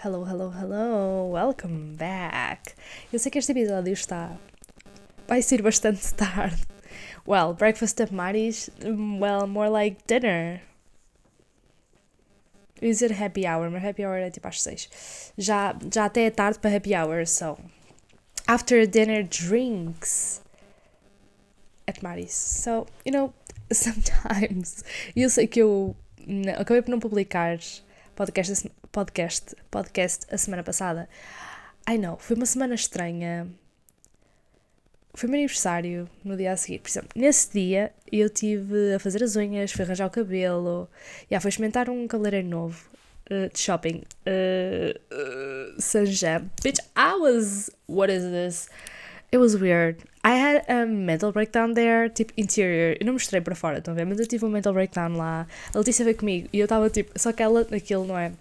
Hello, hello, hello, welcome back. Eu sei que este episódio está. vai ser bastante tarde. Well, breakfast at Mari's, well, more like dinner. Is it happy hour? Mas happy hour é tipo às 6. Já, já até é tarde para happy hour, so. After dinner drinks at Mari's. So, you know, sometimes. Eu sei que eu acabei por não publicar podcast, podcast, podcast a semana passada. I know, foi uma semana estranha. Foi meu aniversário no dia a seguir. Por exemplo, nesse dia eu tive a fazer as unhas, fui arranjar o cabelo, já fui experimentar um cabeleireiro novo uh, de shopping. Uh, uh. Bitch, I was. What is this? It was weird. I had a mental breakdown there, tipo interior. Eu não mostrei para fora, estão a ver? Mas eu tive um mental breakdown lá. A Letícia veio comigo e eu estava tipo. Só que ela, aquilo, não é?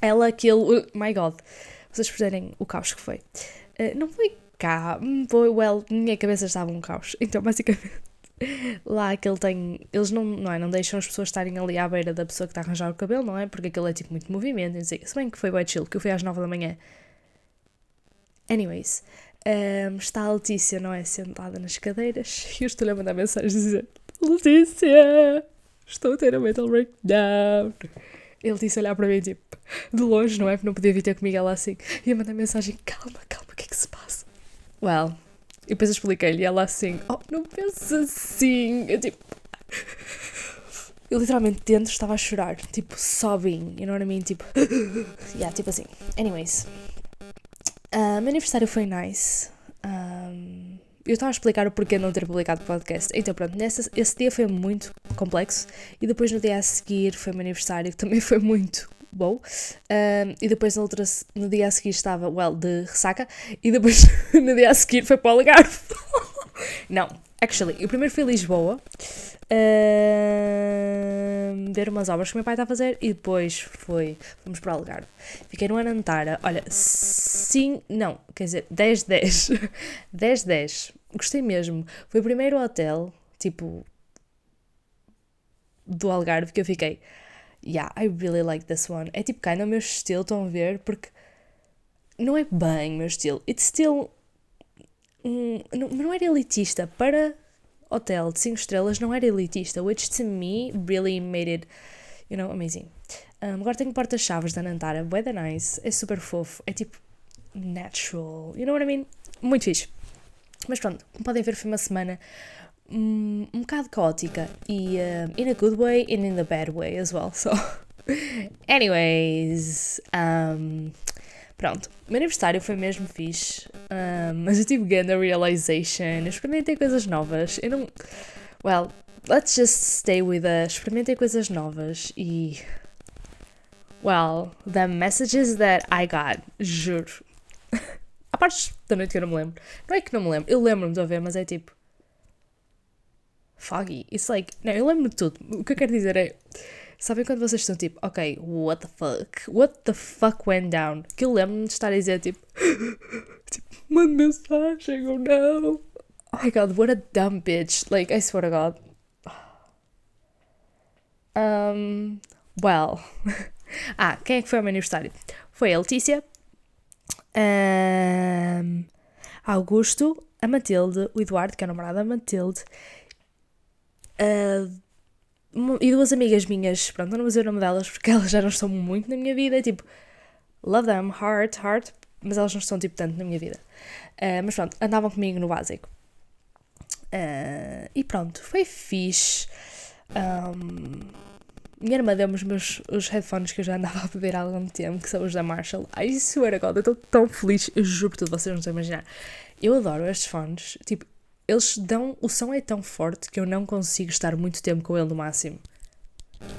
Ela, aquilo. Uh, my god. Vocês perceberem o caos que foi. Uh, não foi cá. Hum, foi, well, minha cabeça estava um caos. Então, basicamente. Lá aquele tem. Eles não, não, é, não deixam as pessoas estarem ali à beira da pessoa que está a arranjar o cabelo, não é? Porque aquilo é tipo muito movimento. Não sei. Se bem que foi bem chill, que eu fui às 9 da manhã. Anyways, um, está a Letícia, não é? Sentada nas cadeiras e eu estou-lhe a mandar mensagem dizer: Letícia, estou a ter um mental breakdown. Ele disse olhar para mim, tipo, de longe, não é? Porque não podia vir ter comigo ela assim. E a mandar mensagem: Calma, calma, o que é que se passa? Well, e depois eu expliquei-lhe ela assim: Oh, não pensa assim. Eu tipo. Eu literalmente dentro estava a chorar, tipo, sobbing, you know what I mean? Tipo, yeah, tipo assim. Anyways, Uh, meu aniversário foi nice. Um, eu estava a explicar o porquê não ter publicado o podcast. Então, pronto, nessa, esse dia foi muito complexo. E depois no dia a seguir foi meu aniversário, que também foi muito bom. Um, e depois no, dia a seguir estava, well, de ressaca. E depois no dia a seguir foi para o Algarve. não, actually, o primeiro foi Lisboa uh, ver umas obras que o meu pai está a fazer e depois foi, fomos para o Algarve. Fiquei no Anantara, olha, sim, não, quer dizer, 10-10, 10-10, gostei mesmo. Foi o primeiro hotel, tipo, do Algarve que eu fiquei, yeah, I really like this one. É tipo, kind of meu estilo, estão a ver, porque não é bem meu estilo, it's still, um, não, não era elitista, para hotel de 5 estrelas não era elitista, which to me really made it, you know, amazing. Um, agora tenho porta-chaves da Nantara, bué nice, é super fofo, é tipo natural, you know what I mean? Muito fixe. Mas pronto, como podem ver, foi uma semana um, um bocado caótica e um, in a good way and in the bad way as well. So, anyways, um, Pronto, o meu aniversário foi mesmo fixe, mas eu tive grande realization, eu experimentei coisas novas, eu não... Well, let's just stay with a... experimentei coisas novas e... Well, the messages that I got, juro. Há partes da noite que eu não me lembro. Não é que não me lembro, eu lembro-me de ver, mas é tipo... Foggy. It's like... Não, eu lembro de tudo. O que eu quero dizer é... Sabem quando vocês estão tipo, ok, what the fuck? What the fuck went down? Que eu lembro-me de estar a dizer tipo, tipo, manda mensagem ou não. Oh my god, what a dumb bitch. Like, I swear to god. Um, well. ah, quem é que foi ao meu aniversário? Foi a Letícia, um, Augusto, a Matilde, o Eduardo, que é o namorado da Matilde, uh, e duas amigas minhas, pronto, não vou dizer o nome delas porque elas já não estão muito na minha vida, tipo, love them, heart, heart, mas elas não estão tipo tanto na minha vida. Uh, mas pronto, andavam comigo no básico. Uh, e pronto, foi fixe. Um, minha irmã deu-me os meus os headphones que eu já andava a beber há algum tempo, que são os da Marshall. I swear to God, eu estou tão feliz, eu juro por tudo, vocês não estão a imaginar. Eu adoro estes fones, tipo, eles dão. O som é tão forte que eu não consigo estar muito tempo com ele no máximo.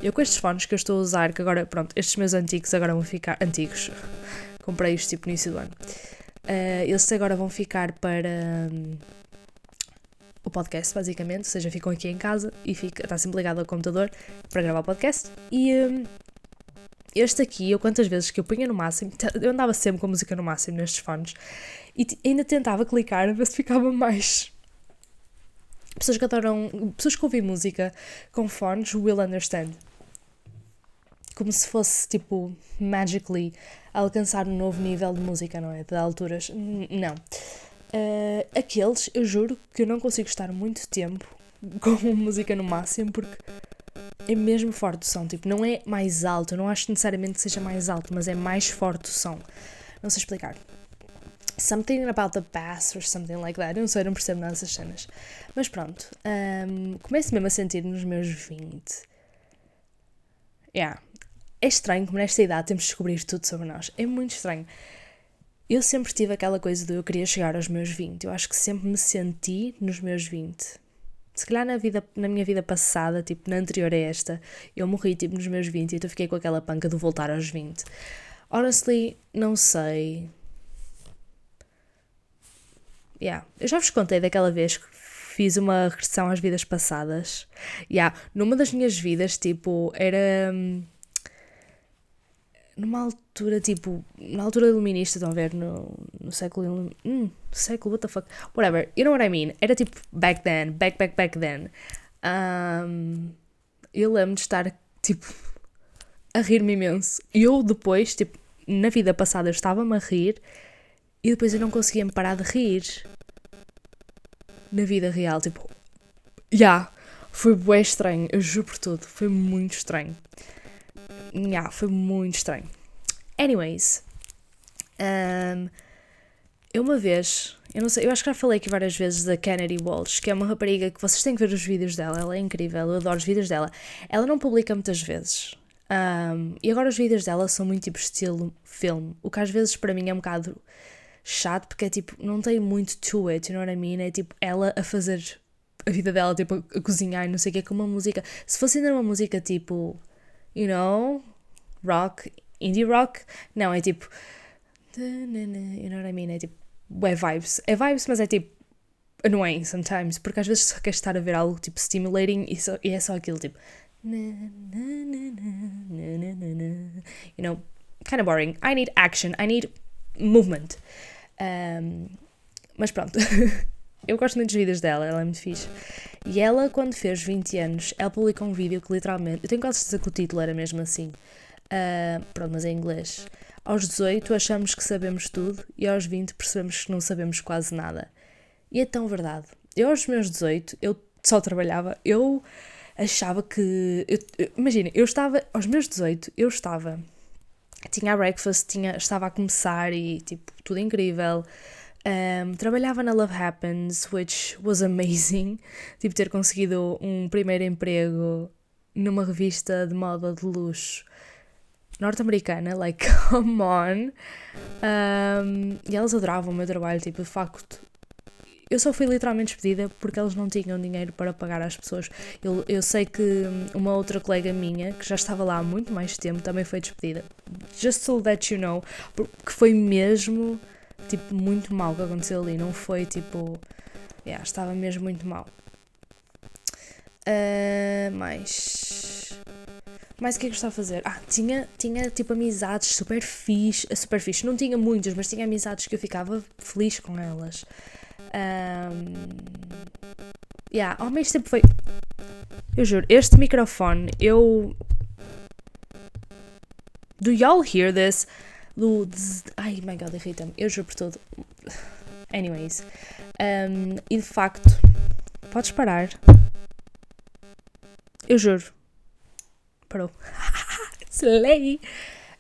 Eu com estes fones que eu estou a usar, que agora, pronto, estes meus antigos agora vão ficar. Antigos. Comprei-os tipo no início do ano. Uh, eles agora vão ficar para. Um, o podcast, basicamente, ou seja, ficam aqui em casa e fica, está sempre ligado ao computador para gravar o podcast. E um, este aqui, eu quantas vezes que eu punha no máximo, eu andava sempre com a música no máximo nestes fones e ainda tentava clicar a ver se ficava mais pessoas que adoram, pessoas que ouvem música com fones will understand. como se fosse, tipo, magically alcançar um novo nível de música, não é? De alturas. Não. Uh, aqueles, eu juro que eu não consigo estar muito tempo com música no máximo porque é mesmo forte o som. Tipo, não é mais alto, eu não acho necessariamente que seja mais alto, mas é mais forte o som. Não sei explicar. Something about the bass or something like that. Eu não sei, não percebo nada dessas cenas. Mas pronto, um, começo mesmo a sentir nos meus 20. Yeah. É estranho como nesta idade temos de descobrir tudo sobre nós. É muito estranho. Eu sempre tive aquela coisa de eu queria chegar aos meus 20. Eu acho que sempre me senti nos meus 20. Se calhar na, vida, na minha vida passada, tipo, na anterior a esta, eu morri tipo nos meus 20 e então fiquei com aquela panca de voltar aos 20. Honestly, não sei. Yeah. Eu já vos contei daquela vez que fiz uma regressão às vidas passadas. Yeah. Numa das minhas vidas, tipo, era. Hum, numa altura, tipo, na altura iluminista, estão a ver, no, no século. Hum, século, what the fuck? Whatever, you know what I mean? Era tipo back then, back, back, back then. Um, eu lembro de estar, tipo, a rir-me imenso. E eu depois, tipo, na vida passada estava-me a rir e depois eu não conseguia me parar de rir. Na vida real, tipo, já, yeah, foi bem estranho, eu juro por tudo, foi muito estranho. Yeah, foi muito estranho. Anyways, um, eu uma vez, eu não sei, eu acho que já falei aqui várias vezes da Kennedy Walsh, que é uma rapariga que vocês têm que ver os vídeos dela, ela é incrível, eu adoro os vídeos dela. Ela não publica muitas vezes. Um, e agora os vídeos dela são muito tipo estilo filme, o que às vezes para mim é um bocado chato, porque é tipo, não tem muito to it, you know what I mean? É tipo ela a fazer a vida dela, tipo, a cozinhar e não sei o que, com uma música. Se fosse ainda uma música tipo you know, rock, indie rock. Não, é tipo. You know what I mean? É tipo. É vibes. É vibes, mas é tipo. Annoying sometimes, porque às vezes só queres estar a ver algo tipo stimulating e, só, e é só aquilo tipo. You know, kind of boring. I need action, I need movement. Um, mas pronto. eu gosto muito dos vídeos dela, ela é muito fixe. E ela, quando fez 20 anos, ela publicou um vídeo que literalmente. Eu tenho quase certeza que o título era mesmo assim. Uh, pronto, mas é em inglês. Aos 18 achamos que sabemos tudo e aos 20 percebemos que não sabemos quase nada. E é tão verdade. Eu, aos meus 18, eu só trabalhava. Eu achava que. Imagina, eu estava. Aos meus 18, eu estava. Tinha a breakfast, tinha, estava a começar e tipo, tudo incrível. Um, trabalhava na Love Happens, which was amazing. Tipo, ter conseguido um primeiro emprego numa revista de moda de luxo norte-americana, like, come on. Um, e elas adoravam o meu trabalho, tipo, de facto. Eu só fui literalmente despedida porque eles não tinham dinheiro para pagar às pessoas. Eu, eu sei que uma outra colega minha, que já estava lá há muito mais tempo, também foi despedida. Just so that you know, porque foi mesmo tipo, muito mal que aconteceu ali. Não foi tipo. Yeah, estava mesmo muito mal. Uh, mais. O que é que eu estava a fazer? Ah, tinha, tinha tipo amizades super fixe, super fixe. Não tinha muitas, mas tinha amizades que eu ficava feliz com elas. Um, yeah, ao mesmo tempo foi. Eu juro, este microfone, eu. Do y'all hear this? do. Ai my god, irrita-me. Eu juro por tudo. Anyways. Um, e de facto, podes parar. Eu juro. Parou. Slay!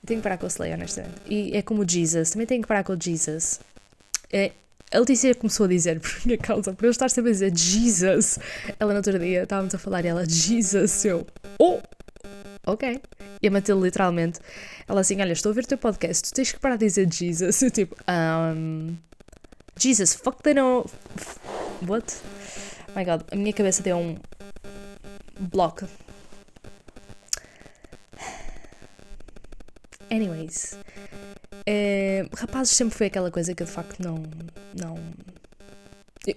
Tenho que parar com o Slay, honestamente. E é como o Jesus. Também tenho que parar com o Jesus. É, a Letícia começou a dizer por minha causa, por eu estar sempre a dizer Jesus. Ela no outro dia estávamos a falar e ela, Jesus, eu. Oh! Ok. E a Matilde, literalmente, ela assim: Olha, estou a ver o teu podcast, tu tens que parar de dizer Jesus. Eu tipo, um, Jesus, fuck they know. What? Oh my god, a minha cabeça deu um bloco. Anyways, é, rapazes sempre foi aquela coisa que eu de facto não. não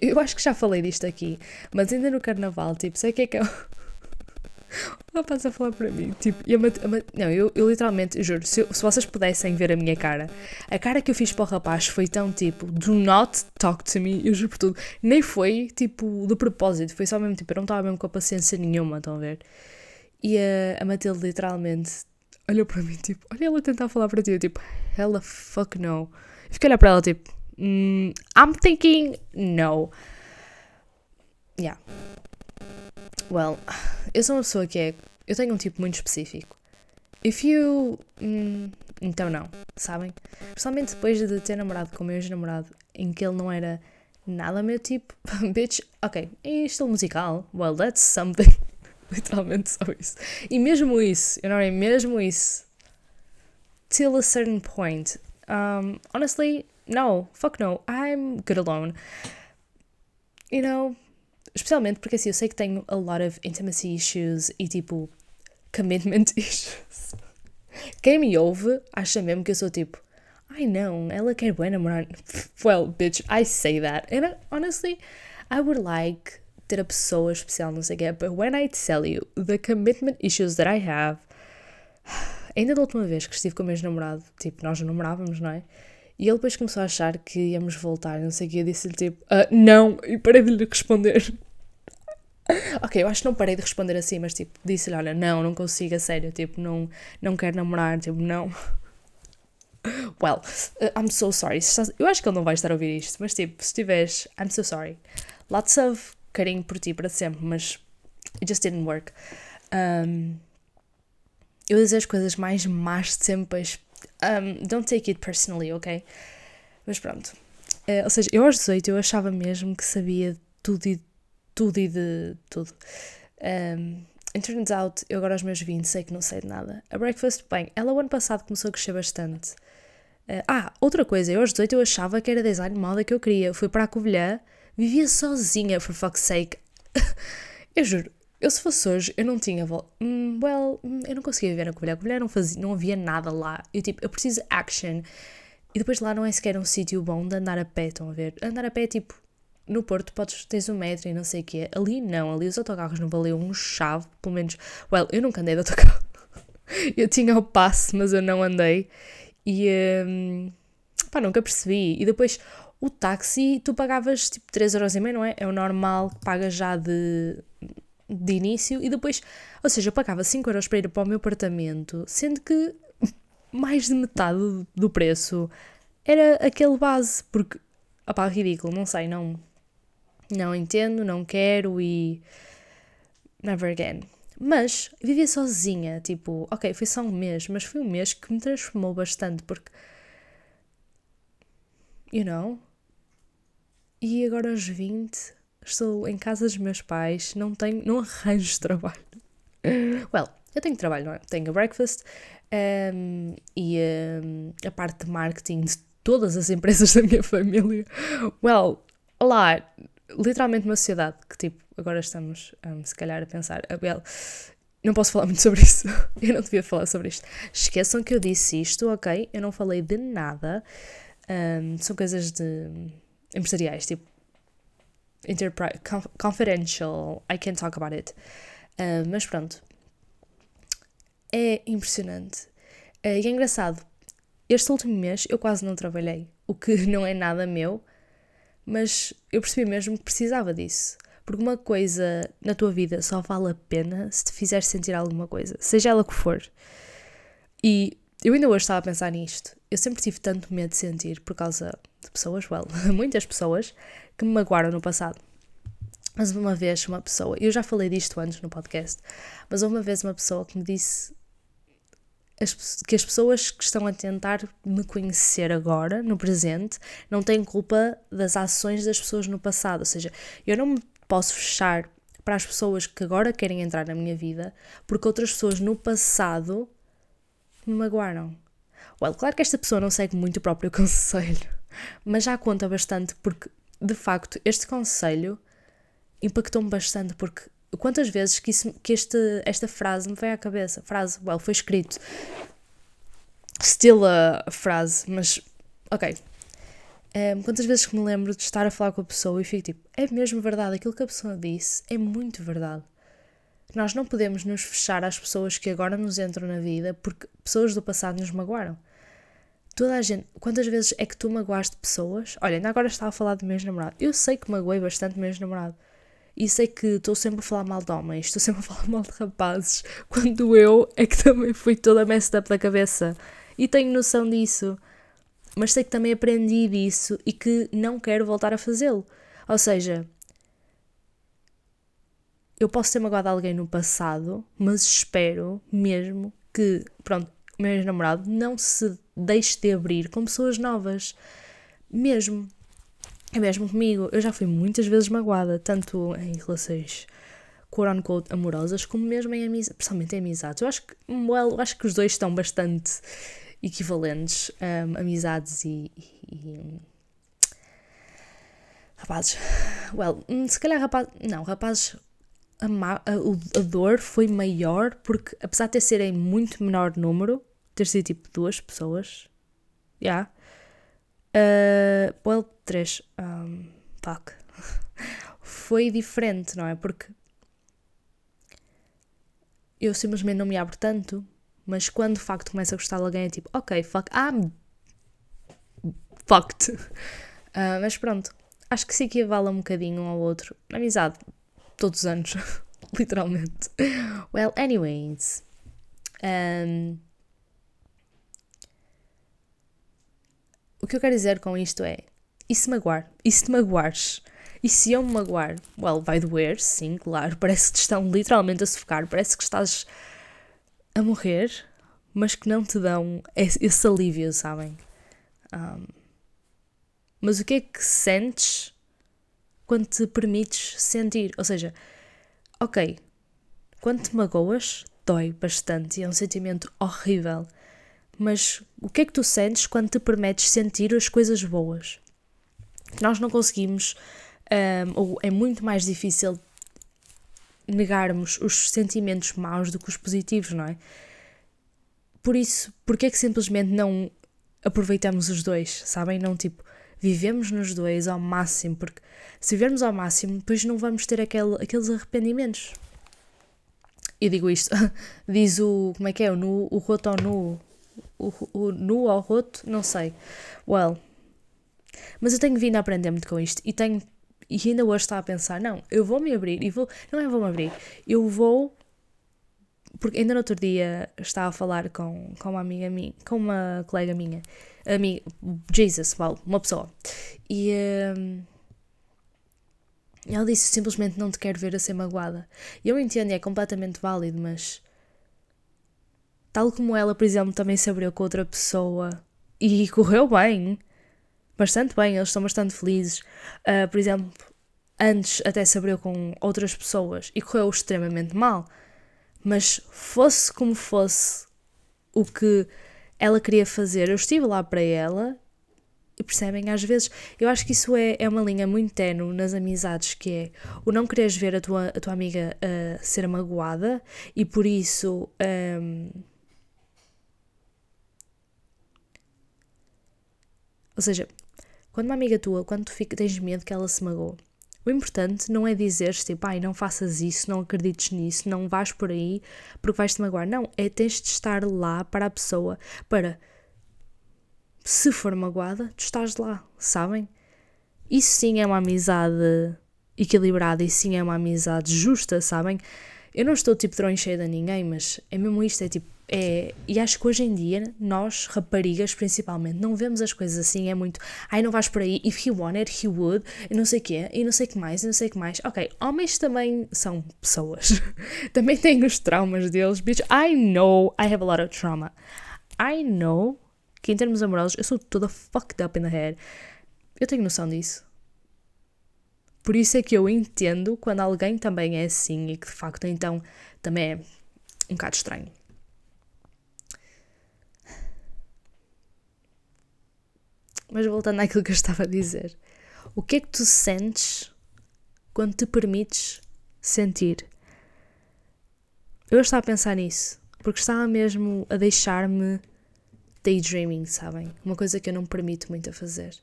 eu acho que já falei disto aqui, mas ainda no carnaval, tipo, sei o que é que é ela passa a falar para mim, tipo, e a Mat não, eu, eu literalmente, eu juro, se, eu, se, vocês pudessem ver a minha cara, a cara que eu fiz para o rapaz foi tão tipo, do not talk to me, eu juro por tudo, nem foi tipo de propósito, foi só mesmo tipo, eu não estava mesmo com a paciência nenhuma, estão a ver? E a, a Matilde literalmente olhou para mim, tipo, olha ela tentar falar para ti, eu, tipo, hella fuck no. E fiquei a olhar para ela, tipo, mm, I'm thinking no. Yeah. Well, eu sou uma pessoa que é. Eu tenho um tipo muito específico. If you. Mm, então não, sabem? Principalmente depois de ter namorado com o meu ex-namorado, em que ele não era nada meu tipo. Bitch, ok, em estilo musical, well, that's something. Literalmente só isso. E mesmo isso, you know, mesmo isso, till a certain point, um, honestly, no, fuck no, I'm good alone. You know, especialmente porque assim, eu sei que tenho a lot of intimacy issues e tipo, commitment issues. Quem me ouve acha mesmo que eu sou tipo, ai não, ela quer bem namorar. Well, bitch, I say that. And honestly, I would like ter a pessoa especial, não sei o quê. But when I tell you the commitment issues that I have, ainda da última vez que estive com o meu namorado, tipo, nós namorávamos, não é? E ele depois começou a achar que íamos voltar, não sei o quê. Eu disse-lhe tipo, uh, não, e parei de lhe responder. ok, eu acho que não parei de responder assim, mas tipo, disse-lhe, olha, não, não consigo, a sério, tipo, não, não quero namorar, tipo, não. Well, uh, I'm so sorry. Eu acho que ele não vai estar a ouvir isto, mas tipo, se estiveres, I'm so sorry. Lots of carinho por ti para sempre, mas it just didn't work. Um, eu dizer as coisas mais más de sempre, um, don't take it personally, ok? Mas pronto. Uh, ou seja, eu aos 18 eu achava mesmo que sabia tudo e tudo e de tudo. Um, it turns out, eu agora aos meus 20 sei que não sei de nada. A Breakfast, bem, ela o ano passado começou a crescer bastante. Uh, ah, outra coisa, eu aos 18 eu achava que era design de moda que eu queria. Fui para a Covilhã Vivia sozinha, for fuck's sake. eu juro, eu se fosse hoje, eu não tinha. Mm, well, mm, eu não conseguia viver na Covilhã. A Covilhã não, fazia, não havia nada lá. Eu tipo, eu preciso action. E depois lá não é sequer um sítio bom de andar a pé, estão a ver? Andar a pé é tipo. No Porto podes, tens um metro e não sei o quê. Ali não, ali os autocarros não valiam um chave, pelo menos. Well, eu nunca andei de autocarro. eu tinha o passe, mas eu não andei. E. Um, pá, nunca percebi. E depois o táxi tu pagavas tipo 3,5€, não é? É o normal que pagas já de, de início e depois, ou seja, eu pagava 5€ para ir para o meu apartamento, sendo que mais de metade do preço era aquele base, porque, opá, ridículo, não sei, não, não entendo, não quero e never again. Mas vivia sozinha, tipo, ok, foi só um mês, mas foi um mês que me transformou bastante, porque, you know, e agora aos 20 estou em casa dos meus pais, não tenho, não arranjo trabalho. Well, eu tenho trabalho, não é? Tenho a breakfast um, e um, a parte de marketing de todas as empresas da minha família. Well, lá, literalmente uma sociedade que tipo, agora estamos um, se calhar a pensar, Abel, não posso falar muito sobre isso, eu não devia falar sobre isto. Esqueçam que eu disse isto, ok? Eu não falei de nada, são coisas de empresariais, tipo enterprise, confidential, I can't talk about it. Uh, mas pronto, é impressionante. Uh, e é engraçado, este último mês eu quase não trabalhei, o que não é nada meu, mas eu percebi mesmo que precisava disso. Porque uma coisa na tua vida só vale a pena se te fizer sentir alguma coisa, seja ela que for. E eu ainda hoje estava a pensar nisto. Eu sempre tive tanto medo de sentir por causa de pessoas, well, muitas pessoas que me magoaram no passado. Mas uma vez uma pessoa, eu já falei disto antes no podcast, mas uma vez uma pessoa que me disse que as pessoas que estão a tentar me conhecer agora, no presente, não têm culpa das ações das pessoas no passado. Ou seja, eu não me posso fechar para as pessoas que agora querem entrar na minha vida porque outras pessoas no passado me magoaram. Well, claro que esta pessoa não segue muito o próprio conselho, mas já conta bastante porque, de facto, este conselho impactou-me bastante porque quantas vezes que, isso, que este, esta frase me veio à cabeça, frase, well, foi escrito, still a frase, mas, ok, um, ehm, quantas vezes que me lembro de estar a falar com a pessoa e fico tipo, é mesmo verdade, aquilo que a pessoa disse é muito verdade. Nós não podemos nos fechar às pessoas que agora nos entram na vida porque pessoas do passado nos magoaram. Toda a gente, quantas vezes é que tu magoaste pessoas? Olha, ainda agora estava a falar do meu namorado. Eu sei que magoei bastante o meu namorado. E sei que estou sempre a falar mal de homens, estou sempre a falar mal de rapazes, quando eu é que também fui toda messed up da cabeça. E tenho noção disso. Mas sei que também aprendi disso e que não quero voltar a fazê-lo. Ou seja, eu posso ter magoado alguém no passado, mas espero mesmo que, pronto, meu ex-namorado não se deixe de abrir com pessoas novas. Mesmo. É mesmo comigo. Eu já fui muitas vezes magoada, tanto em relações quote-unquote amorosas, como mesmo em amizades, principalmente em amizades. Eu acho que, well, eu acho que os dois estão bastante equivalentes, um, amizades e, e, rapazes. Well, hum, se calhar rapazes, não, rapazes, a, a, a dor foi maior porque, apesar de ter serem muito menor número, ter sido tipo duas pessoas, já, yeah, uh, well, três, um, fuck, foi diferente, não é? Porque eu simplesmente não me abro tanto, mas quando de facto começo a gostar de alguém é tipo, ok, fuck, I'm fucked. Uh, mas pronto, acho que se equivale um bocadinho um ao outro. Amizade, todos os anos, literalmente. Well, anyways. Um, o que eu quero dizer com isto é: e se magoar? E se te magoares? E se eu me magoar? Well, vai doer, sim, claro. Parece que te estão literalmente a sufocar. Parece que estás a morrer, mas que não te dão esse alívio, sabem? Um, mas o que é que sentes quando te permites sentir? Ou seja, ok, quando te magoas, dói bastante e é um sentimento horrível. Mas o que é que tu sentes quando te permites sentir as coisas boas? Nós não conseguimos, um, ou é muito mais difícil negarmos os sentimentos maus do que os positivos, não é? Por isso, porque é que simplesmente não aproveitamos os dois, sabem? Não tipo, vivemos nos dois ao máximo, porque se vivermos ao máximo, depois não vamos ter aquele, aqueles arrependimentos. Eu digo isto, diz o, como é que é, o, nu, o roto ao nu, o, o nu ao roto, não sei. Well, mas eu tenho vindo a aprender muito com isto e tenho e ainda hoje está a pensar, não, eu vou me abrir e vou, não é vou me abrir, eu vou porque ainda no outro dia estava a falar com, com uma amiga minha, com uma colega minha, amiga, Jesus, well, uma pessoa, e um, ela disse simplesmente não te quero ver a ser magoada. Eu entendo, é completamente válido, mas tal como ela, por exemplo, também se abriu com outra pessoa e correu bem, bastante bem, eles estão bastante felizes. Uh, por exemplo, antes até se abriu com outras pessoas e correu extremamente mal. Mas fosse como fosse o que ela queria fazer, eu estive lá para ela e percebem, às vezes, eu acho que isso é, é uma linha muito tenue nas amizades, que é o não quereres ver a tua, a tua amiga uh, ser magoada e por isso. Um, ou seja, quando uma amiga tua, quando tu fica, tens medo que ela se magoe, o importante não é dizer tipo, ai, não faças isso, não acredites nisso, não vais por aí porque vais-te magoar. Não, é tens de estar lá para a pessoa, para se for magoada, tu estás lá, sabem? Isso sim é uma amizade equilibrada e sim é uma amizade justa, sabem? Eu não estou tipo troncheira a ninguém, mas é mesmo isto, é tipo, é, e acho que hoje em dia, nós, raparigas principalmente, não vemos as coisas assim, é muito, ai não vais por aí, if he wanted, he would, e não sei o quê, e não sei o que mais, e não sei o que mais. Ok, homens também são pessoas, também têm os traumas deles, bitch, I know I have a lot of trauma. I know que em termos amorosos eu sou toda fucked up in the head. Eu tenho noção disso. Por isso é que eu entendo quando alguém também é assim e que de facto então também é um bocado estranho. Mas voltando àquilo que eu estava a dizer, o que é que tu sentes quando te permites sentir? Eu estava a pensar nisso, porque estava mesmo a deixar-me daydreaming, sabem? Uma coisa que eu não me permito muito a fazer.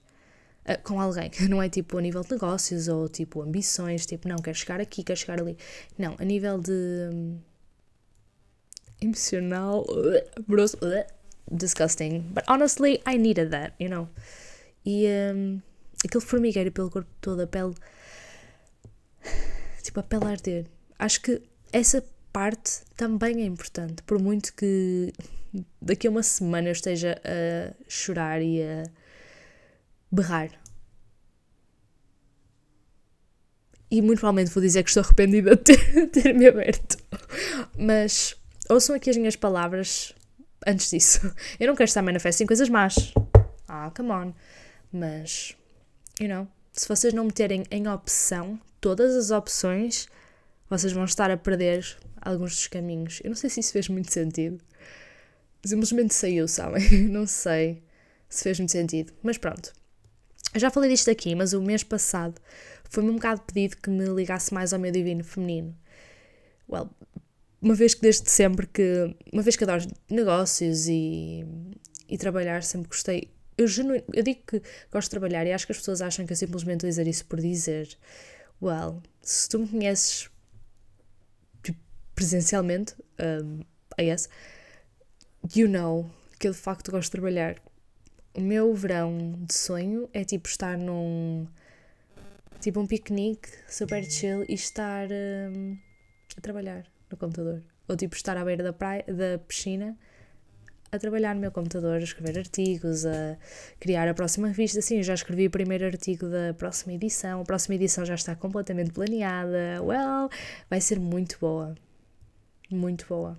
Uh, com alguém, não é tipo a nível de negócios ou tipo ambições, tipo, não, quero chegar aqui, quero chegar ali. Não, a nível de. Um, emocional. Uh, grosso, uh, disgusting. But honestly, I needed that, you know. E um, aquele formigueiro pelo corpo todo, a pele tipo, a pele a arder. Acho que essa parte também é importante, por muito que daqui a uma semana eu esteja a chorar e a berrar. E muito provavelmente vou dizer que estou arrependida de ter, ter me aberto. Mas ouçam aqui as minhas palavras antes disso. Eu não quero estar manifesting coisas más. Ah, come on. Mas, you know, se vocês não meterem em opção todas as opções, vocês vão estar a perder alguns dos caminhos. Eu não sei se isso fez muito sentido. Simplesmente saiu, sabem? Não sei se fez muito sentido. Mas pronto. Eu já falei disto aqui, mas o mês passado foi-me um bocado pedido que me ligasse mais ao meu divino feminino. Well, uma vez que desde sempre que. Uma vez que adoro negócios e, e trabalhar, sempre gostei. Eu, genu, eu digo que gosto de trabalhar e acho que as pessoas acham que eu simplesmente vou dizer isso por dizer. Well, se tu me conheces tipo, presencialmente, um, I guess, you know que eu de facto gosto de trabalhar. O meu verão de sonho é tipo estar num. tipo um piquenique super chill e estar um, a trabalhar no computador. Ou tipo estar à beira da, praia, da piscina a trabalhar no meu computador, a escrever artigos, a criar a próxima revista. Sim, já escrevi o primeiro artigo da próxima edição. A próxima edição já está completamente planeada. Well, vai ser muito boa. Muito boa.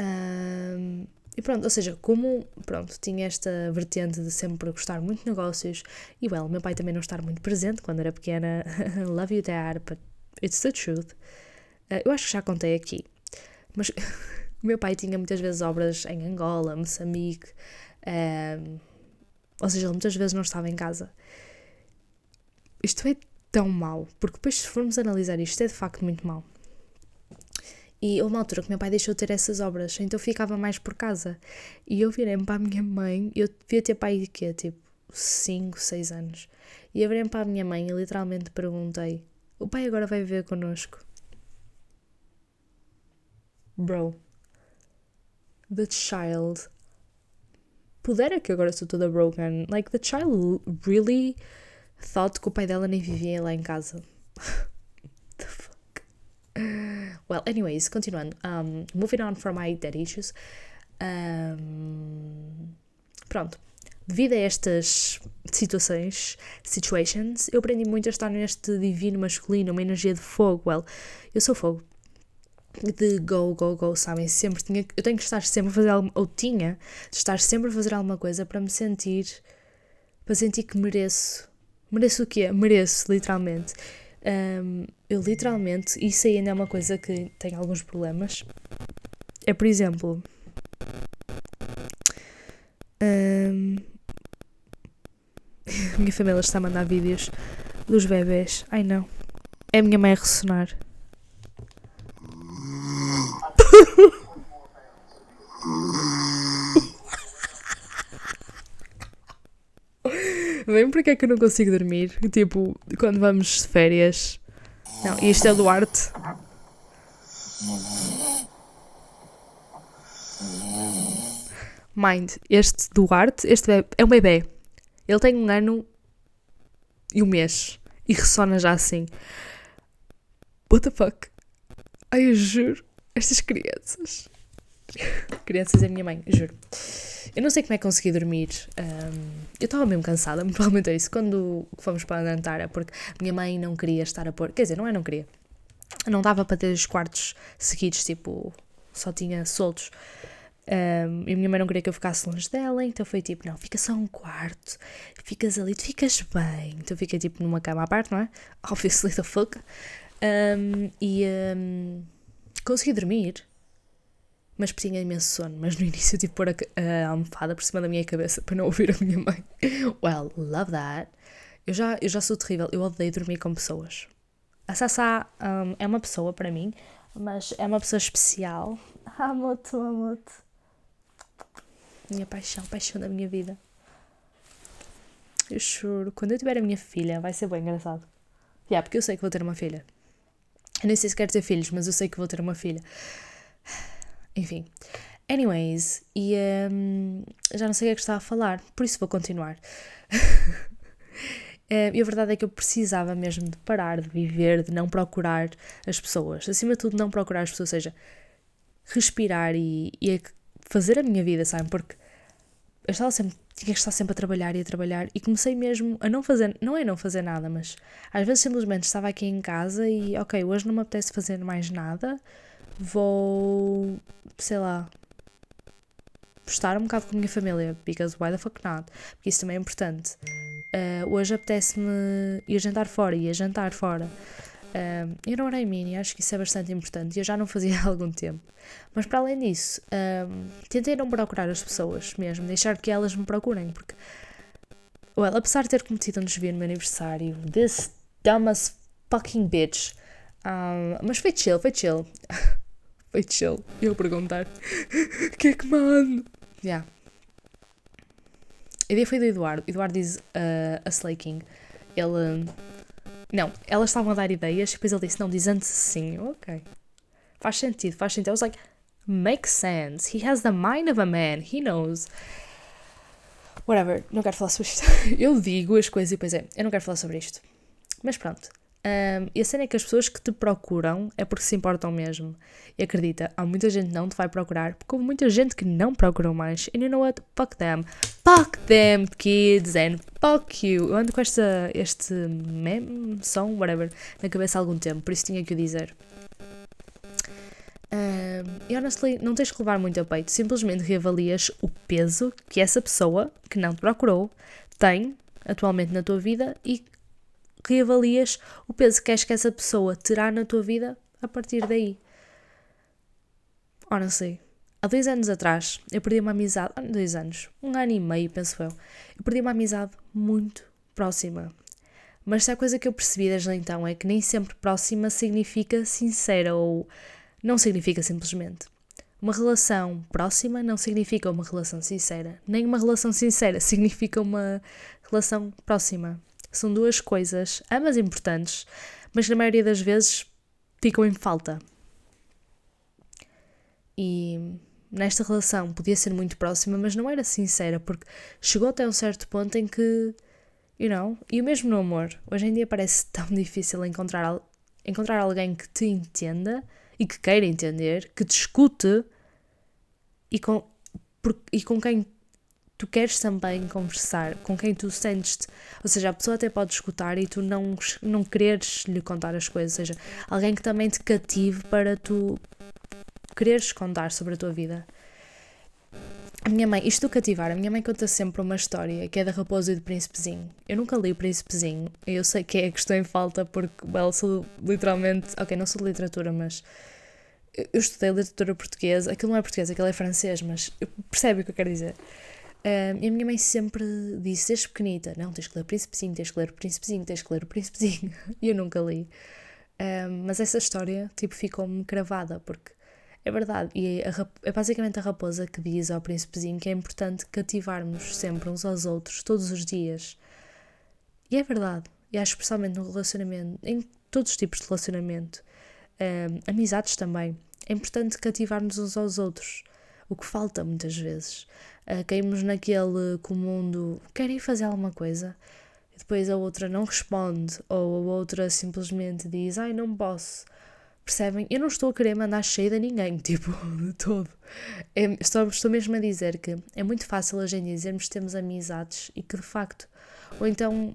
Um, e pronto, ou seja, como pronto, tinha esta vertente de sempre gostar muito de negócios e, well, meu pai também não estar muito presente quando era pequena. Love you, dad, but it's the truth. Uh, eu acho que já contei aqui, mas o meu pai tinha muitas vezes obras em Angola, Moçambique, um, ou seja, ele muitas vezes não estava em casa. Isto é tão mau, porque depois, se formos analisar isto, é de facto muito mau. E houve uma altura que meu pai deixou de ter essas obras, então eu ficava mais por casa. E eu virei-me para a minha mãe, eu devia ter pai de quê? Tipo 5, 6 anos. E eu virei-me para a minha mãe e literalmente perguntei: O pai agora vai viver connosco? Bro. The child. Pudera que agora sou toda broken. Like, the child really thought que o pai dela nem vivia lá em casa. the fuck? Well, anyways, continuando. Um, moving on from my dead issues. Um, pronto. Devido a estas situações, situations, eu aprendi muito a estar neste divino masculino, uma energia de fogo. Well, eu sou fogo. De go, go, go, sabem? Sempre tinha. Eu tenho que estar sempre a fazer alguma. Ou tinha de estar sempre a fazer alguma coisa para me sentir. Para sentir que mereço. Mereço o quê? Mereço, literalmente. Um, eu literalmente, isso ainda é uma coisa que tem alguns problemas. É, por exemplo, um, minha família está a mandar vídeos dos bebés. Ai não, é a minha mãe a ressonar. Vem porque é que eu não consigo dormir? Tipo, quando vamos de férias. Não, isto é Duarte. Mind, este Duarte, este bebê, é um bebê. Ele tem um ano e um mês. E ressona já assim. What the fuck? Ai, eu juro. Estas crianças. Crianças é a minha mãe, juro. Eu não sei como é que consegui dormir. Um, eu estava mesmo cansada, muito provavelmente é isso. Quando fomos para a Antara, porque minha mãe não queria estar a pôr. Quer dizer, não é, não queria. Não dava para ter os quartos seguidos, tipo, só tinha soltos. Um, e minha mãe não queria que eu ficasse longe dela, então foi tipo: não, fica só um quarto, ficas ali, tu ficas bem. Então fiquei tipo numa cama à parte, não é? Obviously the fuck. Um, e um, consegui dormir mas tinha imenso sono. Mas no início tive tipo, pôr a, a, almofada por cima da minha cabeça para não ouvir a minha mãe. Well, love that. Eu já, eu já sou terrível, eu odeio dormir com pessoas. A Sassá um, é uma pessoa para mim, mas é uma pessoa especial. Amo-te, amo-te. Minha paixão, paixão da minha vida. Eu juro, quando eu tiver a minha filha, vai ser bem engraçado. Yeah, porque eu sei que vou ter uma filha. Eu nem sei se quero ter filhos, mas eu sei que vou ter uma filha. Enfim. Anyways, e um, já não sei o que é que estava a falar, por isso vou continuar. Uh, e a verdade é que eu precisava mesmo de parar de viver, de não procurar as pessoas. Acima de tudo, não procurar as pessoas, ou seja, respirar e, e fazer a minha vida, sabe? Porque eu estava sempre, tinha que estar sempre a trabalhar e a trabalhar e comecei mesmo a não fazer, não é não fazer nada, mas às vezes simplesmente estava aqui em casa e ok, hoje não me apetece fazer mais nada, vou, sei lá, estar um bocado com a minha família, because why the fuck not? Porque isso também é importante. Uh, hoje apetece-me ir jantar fora, ir jantar fora. Uh, you know what I mean? acho que isso é bastante importante e eu já não fazia há algum tempo. Mas para além disso, um, tentei não procurar as pessoas mesmo, deixar que elas me procurem, porque, well, apesar de ter cometido um desvio no meu aniversário, this dumbest fucking bitch, um, mas foi chill, foi chill. foi chill. E eu perguntar: o que é que mando? Yeah. A ideia foi do Eduardo. Eduardo diz uh, a Slay King. Ele. Não, elas estavam a dar ideias e depois ele disse: Não, diz antes sim. Ok. Faz sentido, faz sentido. I was like, makes sense. He has the mind of a man. He knows. Whatever, não quero falar sobre isto. eu digo as coisas e depois é, eu não quero falar sobre isto. Mas pronto. Um, e a cena é que as pessoas que te procuram é porque se importam mesmo. E acredita, há muita gente que não te vai procurar, porque houve muita gente que não procurou mais. And you know what? Fuck them. Fuck them, kids, and fuck you. Eu ando com esta, este meme, som, whatever, na cabeça há algum tempo, por isso tinha que o dizer. Um, e honestly, não tens que levar muito a peito, simplesmente reavalias o peso que essa pessoa que não te procurou tem atualmente na tua vida e reavalias o peso que queres que essa pessoa terá na tua vida a partir daí. Honestly, há dois anos atrás eu perdi uma amizade, há dois anos, um ano e meio, penso eu, eu perdi uma amizade muito próxima. Mas se a coisa que eu percebi desde então é que nem sempre próxima significa sincera ou não significa simplesmente. Uma relação próxima não significa uma relação sincera, nem uma relação sincera significa uma relação próxima. São duas coisas, ambas importantes, mas na maioria das vezes ficam em falta. E nesta relação podia ser muito próxima, mas não era sincera, porque chegou até um certo ponto em que, you know, e o mesmo no amor. Hoje em dia parece tão difícil encontrar, encontrar alguém que te entenda e que queira entender, que te escute e com, por, e com quem tu queres também conversar, com quem tu sentes-te. Ou seja, a pessoa até pode escutar e tu não, não quereres lhe contar as coisas. Ou seja, alguém que também te cative para tu quereres contar sobre a tua vida. A minha mãe, isto do cativar, a minha mãe conta sempre uma história que é da Raposa e do Príncipezinho. Eu nunca li o Príncipezinho, eu sei que é que estou em falta porque, well, sou literalmente. Ok, não sou de literatura, mas. Eu estudei literatura portuguesa, aquilo não é português, aquilo é francês, mas percebe o que eu quero dizer. E a minha mãe sempre disse, desde pequenita: Não, tens que ler o Príncipezinho, tens que ler o Príncipezinho, tens que ler o Príncipezinho. E eu nunca li. Mas essa história, tipo, ficou-me cravada, porque é verdade, e é, é basicamente a raposa que diz ao príncipezinho que é importante cativarmos sempre uns aos outros, todos os dias. E é verdade, e acho especialmente no relacionamento, em todos os tipos de relacionamento, amizades também, é importante cativarmos uns aos outros, o que falta muitas vezes. Uh, caímos naquele que o mundo quer ir fazer alguma coisa e depois a outra não responde, ou a outra simplesmente diz: Ai, não posso Percebem? Eu não estou a querer mandar cheio a ninguém, tipo, de todo. É, estou, estou mesmo a dizer que é muito fácil em dia dizermos que temos amizades e que de facto. Ou então,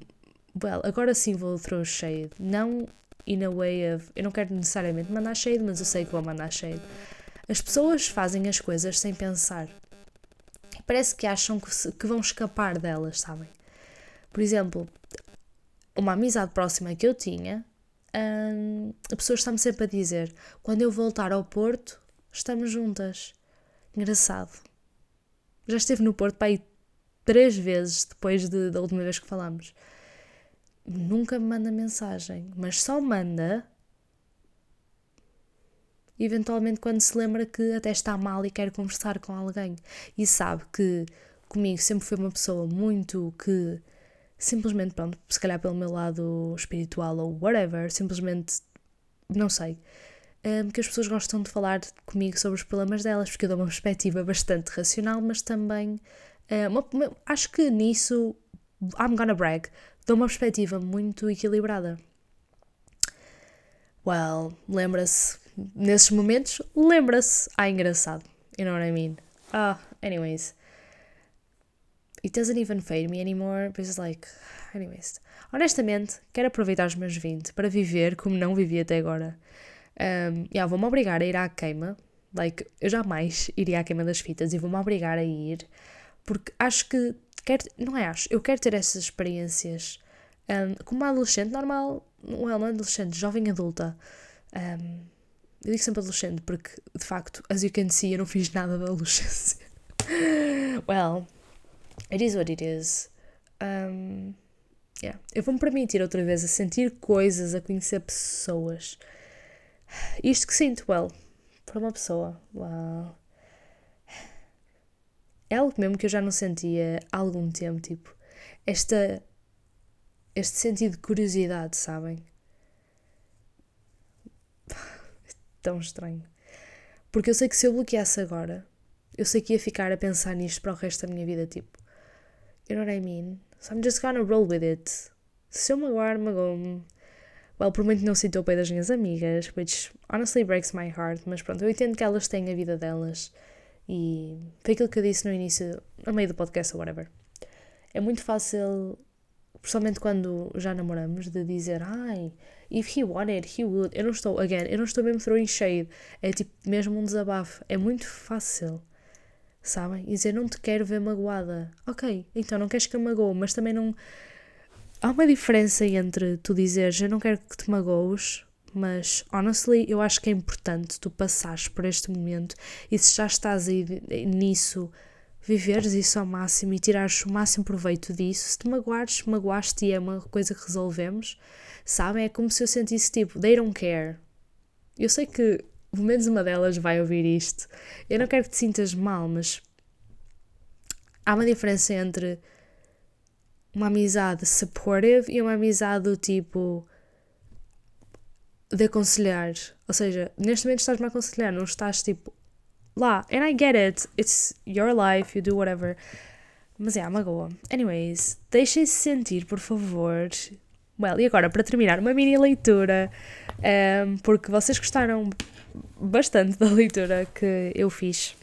well, agora sim vou throw shade. Não in a way of. Eu não quero necessariamente mandar shade, mas eu sei que vou mandar shade. As pessoas fazem as coisas sem pensar. Parece que acham que, se, que vão escapar delas, sabem? Por exemplo, uma amizade próxima que eu tinha hum, a pessoa está-me sempre a dizer: quando eu voltar ao Porto, estamos juntas. Engraçado. Já esteve no Porto para aí três vezes depois de, da última vez que falamos. Nunca me manda mensagem, mas só manda eventualmente quando se lembra que até está mal e quer conversar com alguém e sabe que comigo sempre foi uma pessoa muito que simplesmente, pronto, se calhar pelo meu lado espiritual ou whatever, simplesmente, não sei, um, que as pessoas gostam de falar comigo sobre os problemas delas, porque eu dou uma perspectiva bastante racional, mas também, uma, acho que nisso I'm gonna brag, dou uma perspectiva muito equilibrada. Well, lembra-se, nesses momentos, lembra-se. Ah, engraçado. You know what I mean? Ah, anyways. It doesn't even fade me anymore, but it's like, anyways. Honestamente, quero aproveitar os meus 20 para viver como não vivi até agora. Um, yeah, vou-me obrigar a ir à queima. Like, eu jamais iria à queima das fitas e vou-me obrigar a ir porque acho que quero, não é acho, eu quero ter essas experiências um, como uma adolescente normal, não é uma adolescente, jovem adulta. Um, eu digo sempre adolescente porque, de facto, as you can see, eu não fiz nada da adolescência. well, it is what it is. Um, yeah. Eu vou-me permitir outra vez a sentir coisas, a conhecer pessoas. Isto que sinto, well, para uma pessoa. Wow. É algo mesmo que eu já não sentia há algum tempo, tipo, esta, este sentido de curiosidade, sabem? Tão estranho. Porque eu sei que se eu bloqueasse agora, eu sei que ia ficar a pensar nisto para o resto da minha vida, tipo, you know what I mean? So I'm just gonna roll with it. Se eu magoar, magoou-me. Well, por muito não sinto o pai das minhas amigas, which honestly breaks my heart, mas pronto, eu entendo que elas têm a vida delas e foi aquilo que eu disse no início, no meio do podcast ou whatever. É muito fácil, principalmente quando já namoramos, de dizer, ai, if he wanted, he would. Eu não estou, again, eu não estou mesmo throwing shade. É tipo mesmo um desabafo. É muito fácil, sabem? E dizer, não te quero ver magoada. Ok, então não queres que eu magoe, mas também não. Há uma diferença entre tu dizeres, eu não quero que te magoes, mas honestly eu acho que é importante tu passares por este momento e se já estás aí nisso viveres isso ao máximo e tirares o máximo proveito disso se te magoares, magoaste e é uma coisa que resolvemos sabem, é como se eu sentisse tipo, they don't care. Eu sei que pelo menos uma delas vai ouvir isto. Eu não quero que te sintas mal, mas há uma diferença entre uma amizade supportive e uma amizade do tipo de aconselhar. Ou seja, neste momento estás-me a aconselhar, não estás tipo lá. And I get it, it's your life, you do whatever. Mas é, magoa. Anyways, deixem-se sentir, por favor. Well, e agora, para terminar, uma mini leitura, um, ehm, porque vocês gostaram bastante da leitura que eu fiz.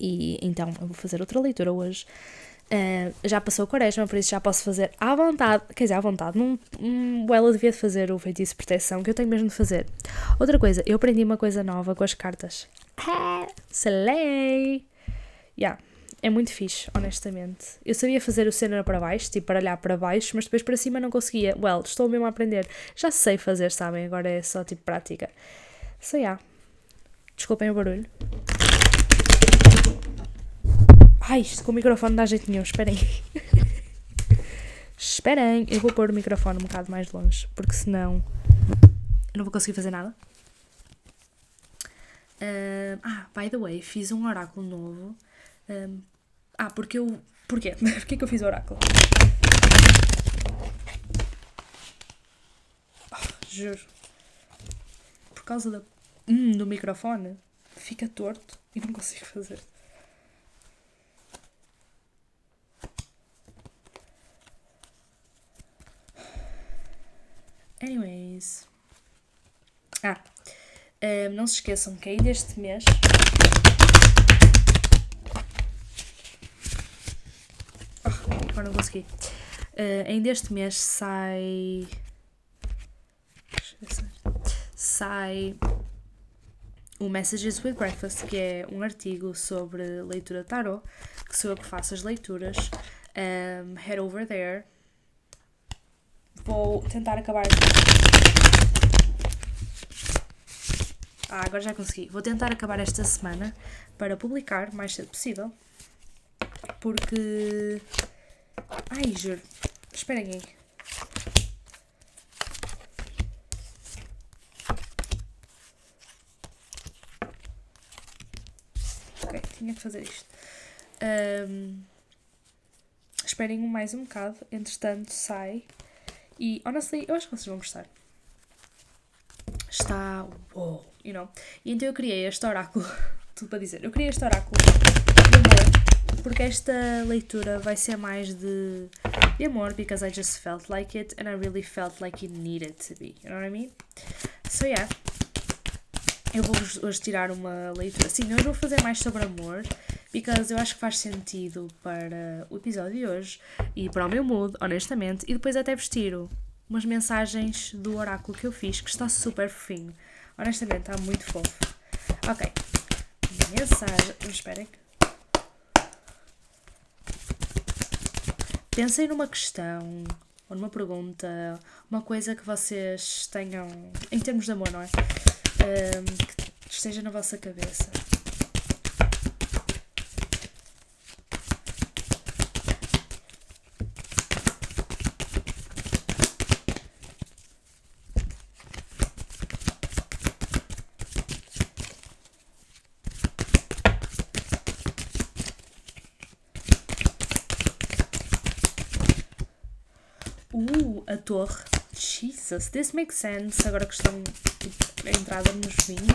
E então eu vou fazer outra leitura hoje. Uh, já passou a quaresma, por isso já posso fazer à vontade, quer dizer, à vontade, num, um, ela devia de fazer o feitiço de proteção que eu tenho mesmo de fazer. Outra coisa, eu aprendi uma coisa nova com as cartas. Ah, Selei! Yeah, é muito fixe, honestamente. Eu sabia fazer o cena para baixo, tipo, para olhar para baixo, mas depois para cima não conseguia. Well, estou mesmo a aprender. Já sei fazer, sabem? Agora é só tipo prática. So, yeah. Desculpem o barulho. Ai, isto com o microfone dá jeito nenhum, esperem. esperem, eu vou pôr o microfone um bocado mais longe, porque senão eu não vou conseguir fazer nada. Uh, ah, by the way, fiz um oráculo novo. Um, ah, porque eu. Porquê? Porquê que eu fiz o oráculo? Oh, juro. Por causa da, hum, do microfone, fica torto e não consigo fazer. Anyways. Ah, um, não se esqueçam que ainda este mês. Oh, agora não consegui. Uh, ainda este mês sai. Sai o Messages with Breakfast, que é um artigo sobre leitura tarot, que sou eu que faço as leituras. Um, head over there Vou tentar acabar. Ah, agora já consegui. Vou tentar acabar esta semana para publicar o mais cedo possível. Porque. Ai, juro. Esperem aí. Ok, tinha que fazer isto. Um, esperem mais um bocado. Entretanto, sai e, honestly, eu acho que vocês vão gostar. Está. Wow, you know? E então eu criei este oráculo. Tudo para dizer. Eu criei este oráculo de amor porque esta leitura vai ser mais de, de amor, because I just felt like it and I really felt like it needed to be. You know what I mean? So yeah. Eu vou hoje tirar uma leitura. Sim, hoje vou fazer mais sobre amor, because eu acho que faz sentido para o episódio de hoje e para o meu mood, honestamente, e depois até vos tiro umas mensagens do oráculo que eu fiz, que está super fofinho. Honestamente, está muito fofo. Ok. Mensagem. Esperem. Pensem numa questão ou numa pergunta, uma coisa que vocês tenham, em termos de amor, não é? Um, que esteja na vossa cabeça. Uh, a torre. Jesus, this makes sense. Agora que estão tipo, entrada nos 20.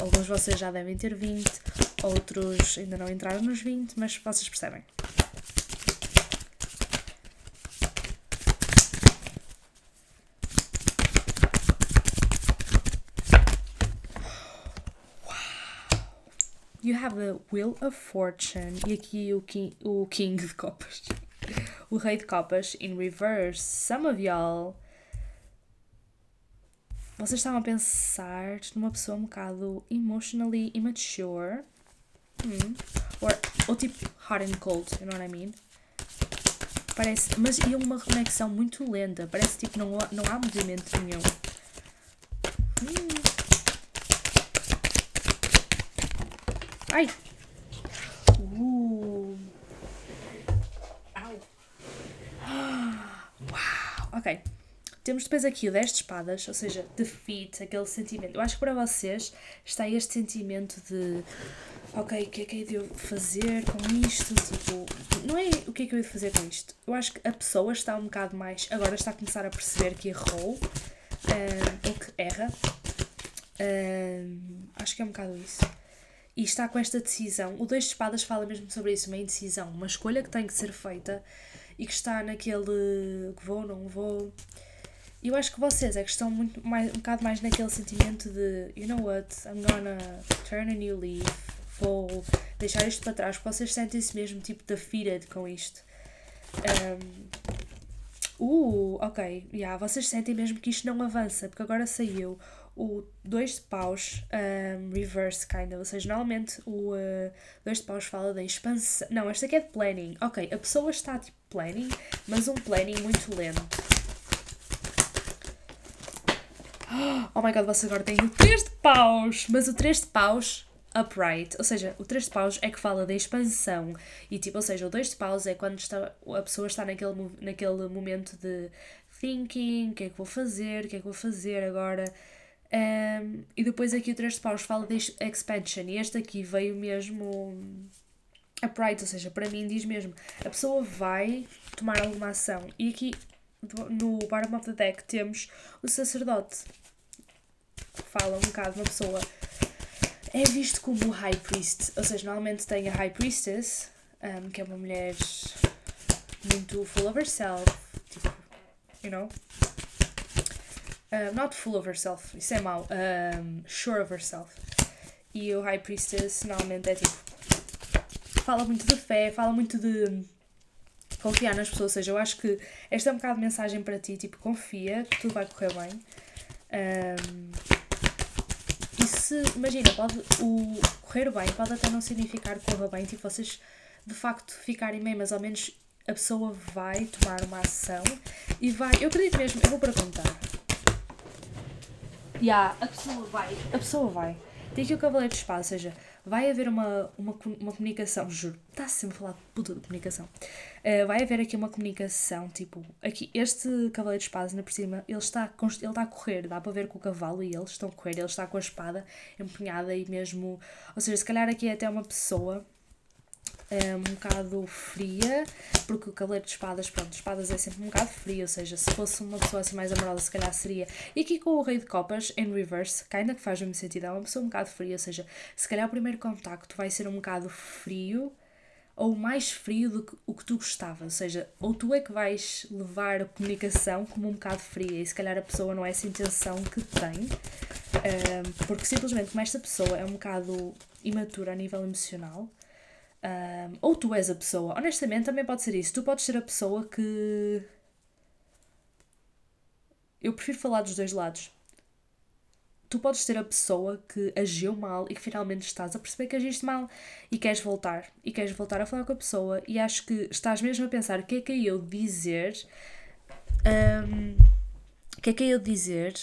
alguns de vocês já devem ter 20, outros ainda não entraram nos 20, mas vocês percebem. You have the Wheel of Fortune e aqui o King, o king de Copas o Rei de Copas in reverse. Some of y'all. Vocês estavam a pensar numa pessoa um bocado emotionally immature. Hmm. Or, ou tipo hot and cold, you know what I mean? Parece, mas e uma conexão muito lenta. Parece tipo não, não há movimento nenhum. Hum. Ai! Uh. Ok. Temos depois aqui o 10 de espadas, ou seja, defeat, aquele sentimento. Eu acho que para vocês está este sentimento de ok, o que é que eu de fazer com isto? Tipo, não é o que é que eu de fazer com isto. Eu acho que a pessoa está um bocado mais. Agora está a começar a perceber que errou um, ou que erra. Um, acho que é um bocado isso. E está com esta decisão. O 2 de espadas fala mesmo sobre isso, uma indecisão, uma escolha que tem que ser feita e que está naquele que vou, não vou. Eu acho que vocês é que estão muito mais, um bocado mais naquele sentimento de you know what, I'm gonna turn a new leaf, vou deixar isto para trás, porque vocês sentem-se mesmo tipo defeated com isto. Um, uh, ok, yeah, vocês sentem mesmo que isto não avança, porque agora saiu o 2 de paus um, reverse, kind of. Ou seja, normalmente o 2 uh, de paus fala da expansão. Não, esta aqui é de planning. Ok, a pessoa está tipo planning, mas um planning muito lento. Oh my god, você agora tem o 3 de paus! Mas o 3 de paus upright, ou seja, o 3 de paus é que fala da expansão. E tipo, ou seja, o 2 de paus é quando está, a pessoa está naquele, naquele momento de thinking, o que é que vou fazer, o que é que vou fazer agora? Um, e depois aqui o 3 de paus fala de expansion. E este aqui veio mesmo upright, ou seja, para mim diz mesmo a pessoa vai tomar alguma ação. E aqui no bottom of the deck temos o sacerdote fala um bocado uma pessoa é visto como high priest, ou seja, normalmente tem a high priestess um, que é uma mulher muito full of herself tipo, you know not full of herself, isso é mau. Um, sure of herself. E o High Priestess normalmente é tipo. Fala muito de fé, fala muito de confiar nas pessoas. Ou seja, eu acho que esta é um bocado de mensagem para ti, tipo, confia que tudo vai correr bem. Um, e se, imagina, pode o correr bem pode até não significar que corra bem, tipo, vocês de facto ficarem bem, mas ao menos a pessoa vai tomar uma ação e vai. Eu acredito mesmo, eu vou perguntar Yeah, a pessoa vai. A pessoa vai. Tem aqui o Cavaleiro de Espada, ou seja, vai haver uma, uma, uma comunicação, juro, está sempre a falar de puta de comunicação. Uh, vai haver aqui uma comunicação, tipo, aqui, este Cavaleiro de Espadas, na por cima, ele está, ele está a correr, dá para ver com o cavalo e eles estão a correr, ele está com a espada empunhada e mesmo, ou seja, se calhar aqui é até uma pessoa um bocado fria, porque o Cavaleiro de Espadas, pronto, espadas é sempre um bocado frio, ou seja, se fosse uma pessoa assim mais amorosa, se calhar seria. E aqui com o Rei de Copas, em reverse, que ainda que faz o mesmo sentido, é uma pessoa um bocado fria, ou seja, se calhar o primeiro contacto vai ser um bocado frio, ou mais frio do que o que tu gostavas. Ou seja, ou tu é que vais levar a comunicação como um bocado fria e se calhar a pessoa não é essa intenção que tem, um, porque simplesmente como esta pessoa é um bocado imatura a nível emocional, um, ou tu és a pessoa, honestamente também pode ser isso, tu podes ser a pessoa que. Eu prefiro falar dos dois lados tu podes ser a pessoa que agiu mal e que finalmente estás a perceber que agiste mal e queres voltar. E queres voltar a falar com a pessoa e acho que estás mesmo a pensar o que é que é eu dizer. Um, o que é que é eu dizer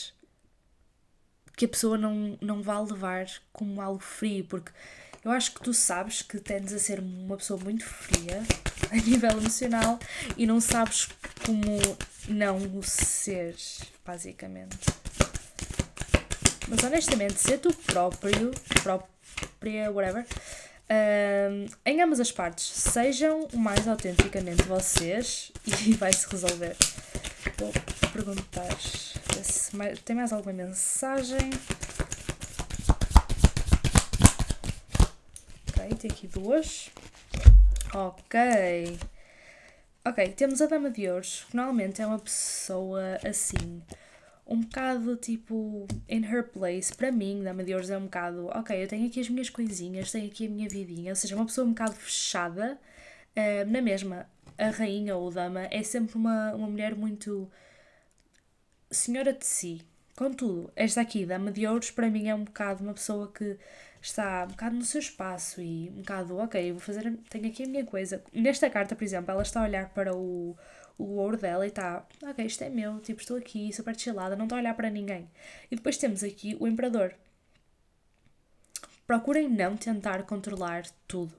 que a pessoa não, não vá levar como algo frio, porque eu acho que tu sabes que tendes a ser uma pessoa muito fria a nível emocional e não sabes como não o ser, basicamente. Mas honestamente, ser tu próprio, própria, whatever, um, em ambas as partes, sejam o mais autenticamente vocês e vai-se resolver. Vou perguntar se tem mais alguma mensagem. Tem aqui duas. Ok. Ok, temos a Dama de Ouros, que normalmente é uma pessoa assim um bocado tipo in her place. Para mim, Dama de Ouros é um bocado, ok, eu tenho aqui as minhas coisinhas, tenho aqui a minha vidinha, ou seja, uma pessoa um bocado fechada. Uh, na mesma, a rainha ou dama é sempre uma, uma mulher muito senhora de si. Contudo, esta aqui, Dama de Ouros, para mim é um bocado uma pessoa que está um bocado no seu espaço e um bocado, ok, vou fazer, tenho aqui a minha coisa. Nesta carta, por exemplo, ela está a olhar para o, o ouro dela e está, ok, isto é meu, tipo, estou aqui, super chillada, não estou a olhar para ninguém. E depois temos aqui o Imperador. Procurem não tentar controlar tudo.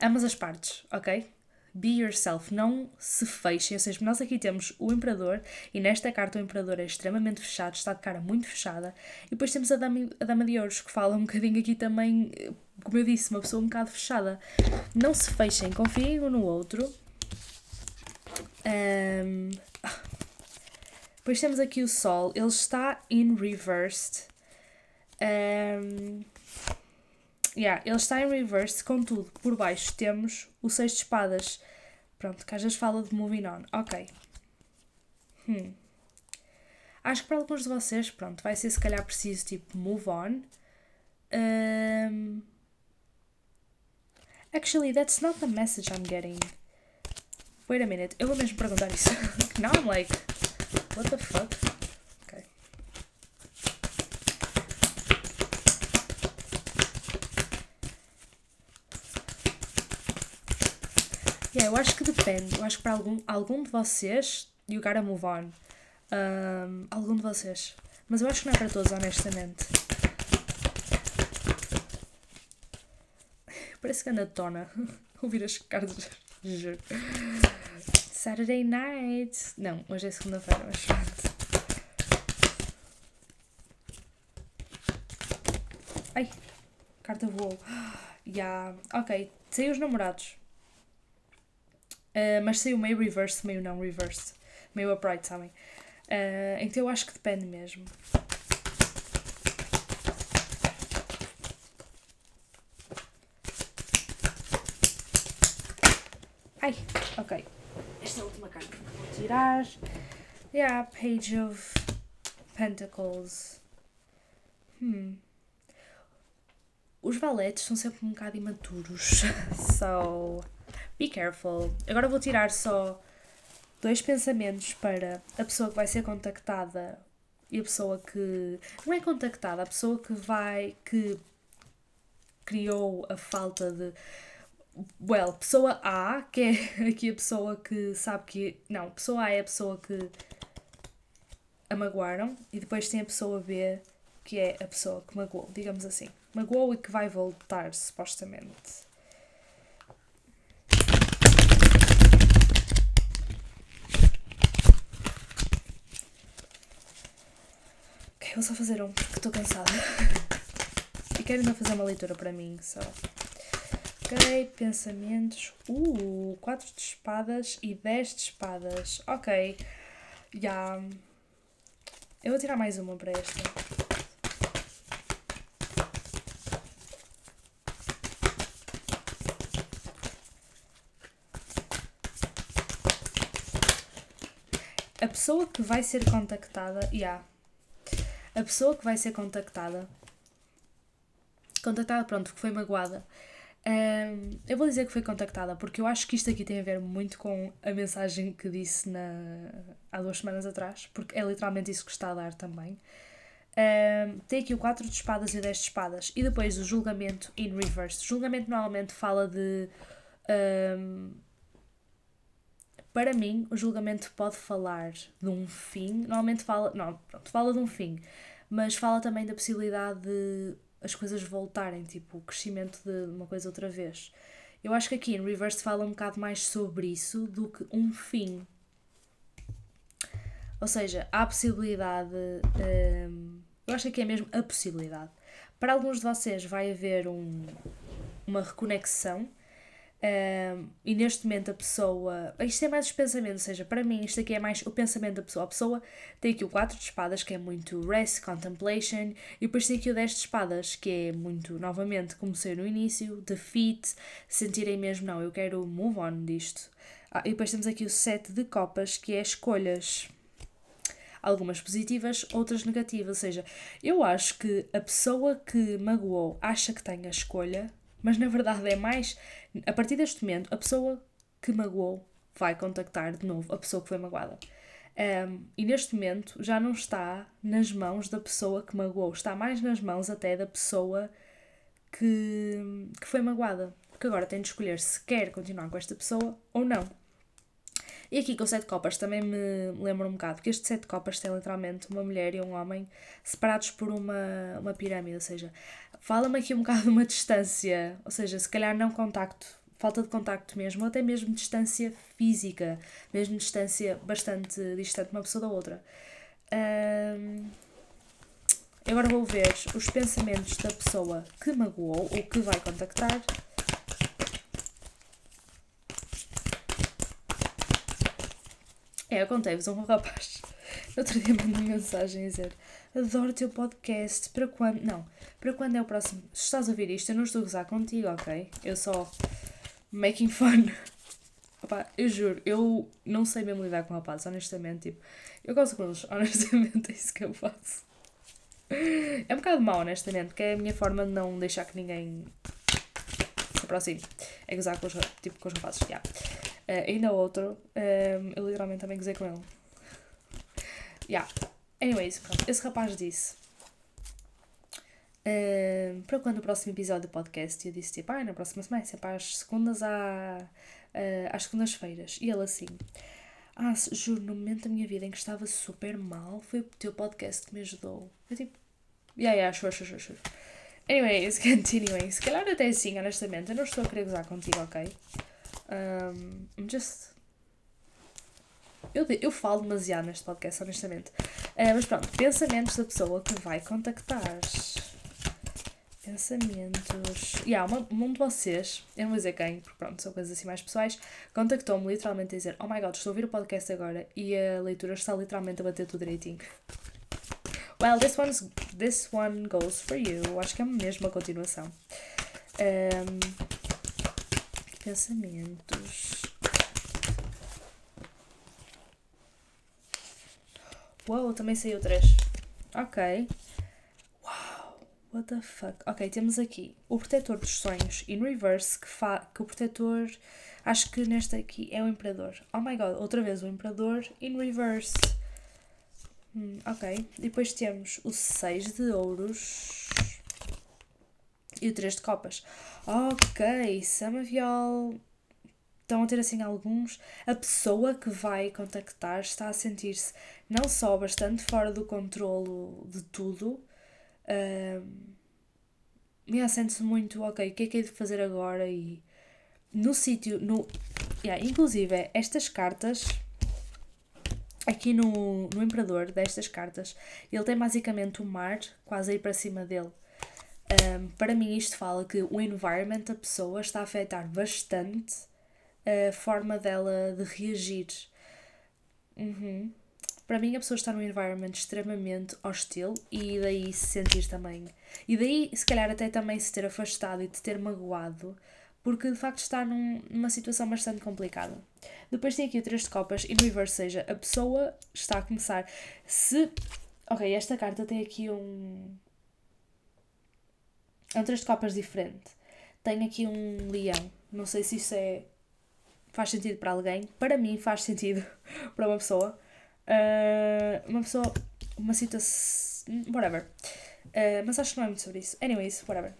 Ambas as partes, ok? Be yourself, não se fechem. Ou seja, nós aqui temos o Imperador e nesta carta o Imperador é extremamente fechado, está de cara muito fechada. E depois temos a Dama, a Dama de Ouros que fala um bocadinho aqui também, como eu disse, uma pessoa um bocado fechada. Não se fechem, confiem um no outro um, depois temos aqui o Sol, ele está in reversed. Um, yeah, ele está em reverse, contudo, por baixo temos o Seis de Espadas. Pronto, que às vezes fala de moving on. Ok. Hum. Acho que para alguns de vocês, pronto, vai ser se calhar preciso tipo move on. Um, actually, that's not the message I'm getting. Wait a minute, eu vou mesmo perguntar isso. Now I'm like, what the fuck? Ok. Yeah, eu acho que depende. Eu acho que para algum, algum de vocês, you gotta move on. Um, algum de vocês. Mas eu acho que não é para todos, honestamente. Parece que anda tona. Ouvir as cartas. Juro. Saturday night. Não, hoje é segunda-feira, mas pronto. Ai, carta voou. Yeah. Ok, saiu os namorados. Uh, mas saiu meio reverse, meio não reverse. Meio upright, sabem? Uh, então eu acho que depende mesmo. Ai, ok esta é a última carta que vou tirar. Yeah, Page of Pentacles. Hmm. Os valetes são sempre um bocado imaturos. so, be careful. Agora vou tirar só dois pensamentos para a pessoa que vai ser contactada e a pessoa que. Não é contactada, a pessoa que vai. que criou a falta de well, pessoa A, que é aqui a pessoa que sabe que. Não, pessoa A é a pessoa que a magoaram e depois tem a pessoa B, que é a pessoa que magoou, digamos assim. Magoou e que vai voltar, supostamente. vou só fazer um porque estou cansada. E quero ainda fazer uma leitura para mim só. Ok, pensamentos. Uh, 4 de espadas e 10 de espadas. Ok. Já. Yeah. Eu vou tirar mais uma para esta. A pessoa que vai ser contactada. Já. Yeah a pessoa que vai ser contactada, contactada, pronto, que foi magoada, um, eu vou dizer que foi contactada porque eu acho que isto aqui tem a ver muito com a mensagem que disse na, há duas semanas atrás, porque é literalmente isso que está a dar também. Um, tem aqui o 4 de espadas e o 10 de espadas, e depois o julgamento in reverse. O julgamento normalmente fala de. Um, para mim, o julgamento pode falar de um fim, normalmente fala. Não, pronto, fala de um fim, mas fala também da possibilidade de as coisas voltarem, tipo, o crescimento de uma coisa outra vez. Eu acho que aqui em Reverse fala um bocado mais sobre isso do que um fim. Ou seja, há a possibilidade. Hum, eu acho que é mesmo a possibilidade. Para alguns de vocês vai haver um, uma reconexão e neste momento a pessoa. Isto é mais os pensamentos, ou seja, para mim isto aqui é mais o pensamento da pessoa. A pessoa tem aqui o 4 de espadas, que é muito rest, contemplation, e depois tem aqui o 10 de espadas, que é muito, novamente, como sei no início, defeat, sentirem mesmo, não, eu quero move on disto. Ah, e depois temos aqui o 7 de copas, que é escolhas. Algumas positivas, outras negativas. Ou seja, eu acho que a pessoa que magoou acha que tem a escolha, mas na verdade é mais, a partir deste momento, a pessoa que magoou vai contactar de novo a pessoa que foi magoada. Um, e neste momento já não está nas mãos da pessoa que magoou, está mais nas mãos até da pessoa que, que foi magoada. Porque agora tem de escolher se quer continuar com esta pessoa ou não. E aqui com o sete copas também me lembro um bocado, porque este sete copas tem literalmente uma mulher e um homem separados por uma, uma pirâmide, ou seja, fala-me aqui um bocado de uma distância, ou seja, se calhar não contacto, falta de contacto mesmo, ou até mesmo distância física, mesmo distância bastante distante uma pessoa da outra. Um, agora vou ver os pensamentos da pessoa que magoou ou que vai contactar É, eu contei-vos um rapaz. Outro dia mandou mensagem a dizer: Adoro o teu podcast. Para quando? Não, para quando é o próximo? Se estás a ouvir isto, eu não estou a gozar contigo, ok? Eu só. making fun. Opa, eu juro, eu não sei mesmo lidar com rapazes, honestamente. Tipo, eu gosto com eles, honestamente, é isso que eu faço. É um bocado mau, honestamente, porque é a minha forma de não deixar que ninguém se aproxime. É gozar com os, tipo, com os rapazes. Yeah. Uh, ainda outro, um, ehm, eu literalmente também gozei com ele. Yeah. Anyways, pronto, esse rapaz disse. Para quando o próximo episódio do podcast? E eu disse tipo, ah, na próxima semana, sempre às segundas à, uh, às segundas-feiras. E ele assim, ah, juro, no momento da minha vida em que estava super mal, foi o teu podcast que me ajudou. Eu tipo, yeah, yeah, sure, sure, sure, sure. Anyways, continuing. Se calhar até assim, honestamente, eu não estou a querer gozar contigo, ok? Um, I'm just. Eu, eu falo demasiado neste podcast, honestamente. Uh, mas pronto, pensamentos da pessoa que vai contactar. Pensamentos. E yeah, uma, um de vocês, eu não vou dizer quem, porque pronto, são coisas assim mais pessoais, contactou-me literalmente a dizer: Oh my god, estou a ouvir o podcast agora e a leitura está literalmente a bater tudo direitinho. Well, this, one's, this one goes for you. Acho que é a continuação. Um, pensamentos. Uou, também saiu três. Ok. Uau, what the fuck. Ok, temos aqui o protetor dos sonhos in reverse, que, fa que o protetor, acho que neste aqui é o imperador. Oh my god, outra vez o imperador in reverse. Hum, ok, depois temos o 6 de ouros e o 3 de copas. Ok, Samaviol. Estão a ter assim alguns. A pessoa que vai contactar está a sentir-se não só bastante fora do controlo de tudo, um, mas sente-se muito, ok, o que é que é de fazer agora? E no sítio, no. Yeah, inclusive, estas cartas aqui no, no Imperador destas cartas, ele tem basicamente o mar quase aí para cima dele. Um, para mim, isto fala que o environment da pessoa está a afetar bastante a forma dela de reagir. Uhum. Para mim, a pessoa está num environment extremamente hostil e daí se sentir também. E daí, se calhar, até também se ter afastado e de ter magoado, porque de facto está num, numa situação bastante complicada. Depois tem aqui o 3 de copas e no reverse, seja, a pessoa está a começar. Se. Ok, esta carta tem aqui um. É um 3 de copas diferente. Tem aqui um leão. Não sei se isso é. faz sentido para alguém. Para mim faz sentido para uma pessoa. Uh, uma pessoa. Uma situação. whatever. Uh, mas acho que não é muito sobre isso. Anyways, whatever.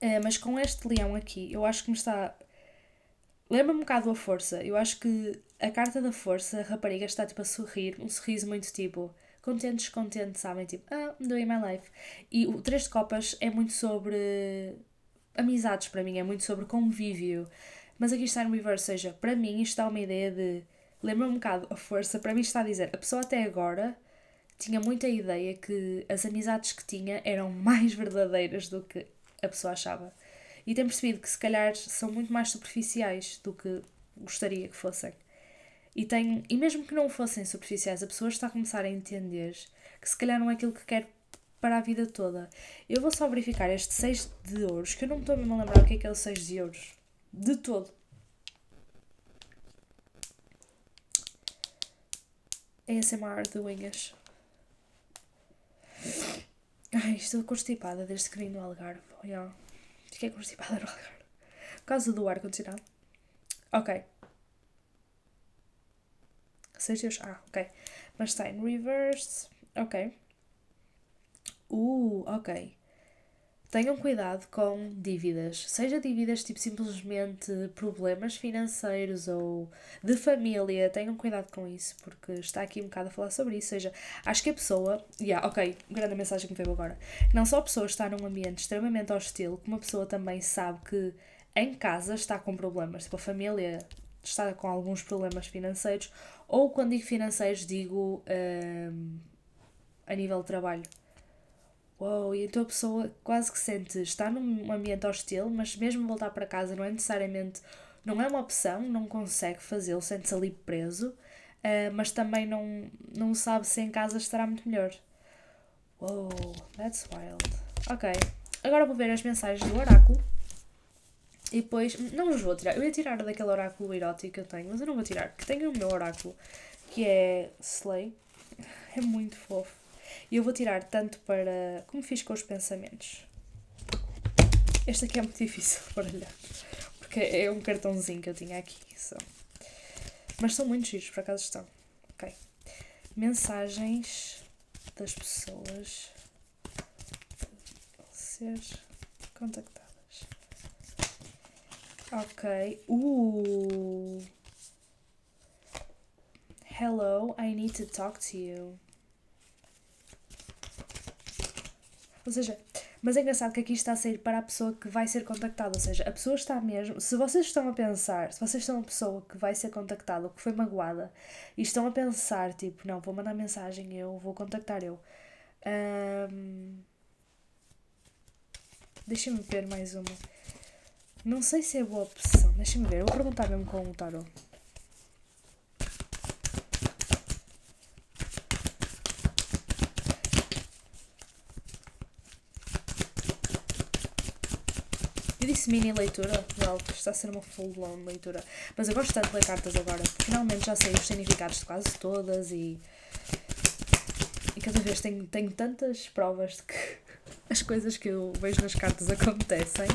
Uh, mas com este leão aqui, eu acho que me está. Lembra-me um bocado a força. Eu acho que a carta da força, a rapariga está tipo a sorrir, um sorriso muito tipo contente, descontente, sabem? Tipo, ah, I'm doing my life. E o Três de Copas é muito sobre amizades para mim, é muito sobre convívio. Mas aqui está no reverse, ou seja, para mim isto dá uma ideia de. Lembra-me um bocado a força, para mim está a dizer, a pessoa até agora tinha muita ideia que as amizades que tinha eram mais verdadeiras do que a pessoa achava. E tem percebido que se calhar são muito mais superficiais do que gostaria que fossem. E, tem, e mesmo que não fossem superficiais, a pessoa está a começar a entender que se calhar não é aquilo que quer para a vida toda. Eu vou só verificar este 6 de ouros, que eu não me estou a lembrar o que é que é o 6 de ouros. De todo. ASMR de Wingas. Ai, estou constipada desde que vim do Algarve. Yeah. Fiquei constipada no Algarve. Por causa do ar-condicionado. Ok. Seis dias. Ah, ok. Mas está em reverse. Ok. Uh, ok. Tenham cuidado com dívidas, seja dívidas tipo simplesmente problemas financeiros ou de família, tenham cuidado com isso, porque está aqui um bocado a falar sobre isso. Seja, acho que a pessoa, yeah, ok, grande mensagem que me veio agora. Não só a pessoa está num ambiente extremamente hostil, como a pessoa também sabe que em casa está com problemas, tipo a família está com alguns problemas financeiros, ou quando digo financeiros, digo um, a nível de trabalho Uou, e então a pessoa quase que sente, está num ambiente hostil, mas mesmo voltar para casa não é necessariamente, não é uma opção, não consegue fazê-lo, sente-se ali preso, uh, mas também não, não sabe se em casa estará muito melhor. Uou, that's wild. Ok, agora vou ver as mensagens do oráculo. E depois, não os vou tirar, eu ia tirar daquele oráculo erótico que eu tenho, mas eu não vou tirar, porque tenho o meu oráculo, que é Slay. É muito fofo. E eu vou tirar tanto para. como fiz com os pensamentos. Este aqui é muito difícil de baralhar. Porque é um cartãozinho que eu tinha aqui. Só. Mas são muito giros, por acaso estão. Ok. Mensagens das pessoas ser contactadas. Ok. Uh. Hello, I need to talk to you. Ou seja, mas é engraçado que aqui está a sair para a pessoa que vai ser contactada. Ou seja, a pessoa está mesmo. Se vocês estão a pensar, se vocês são uma pessoa que vai ser contactada ou que foi magoada e estão a pensar, tipo, não, vou mandar mensagem, eu vou contactar eu. Um... Deixa-me ver mais uma. Não sei se é boa opção. Deixa-me ver. Vou perguntar mesmo com o tarot. Disse mini leitura, well, está a ser uma full blown leitura. Mas eu gosto tanto de ler cartas agora. Finalmente já sei os significados de quase todas e. E cada vez tenho, tenho tantas provas de que as coisas que eu vejo nas cartas acontecem.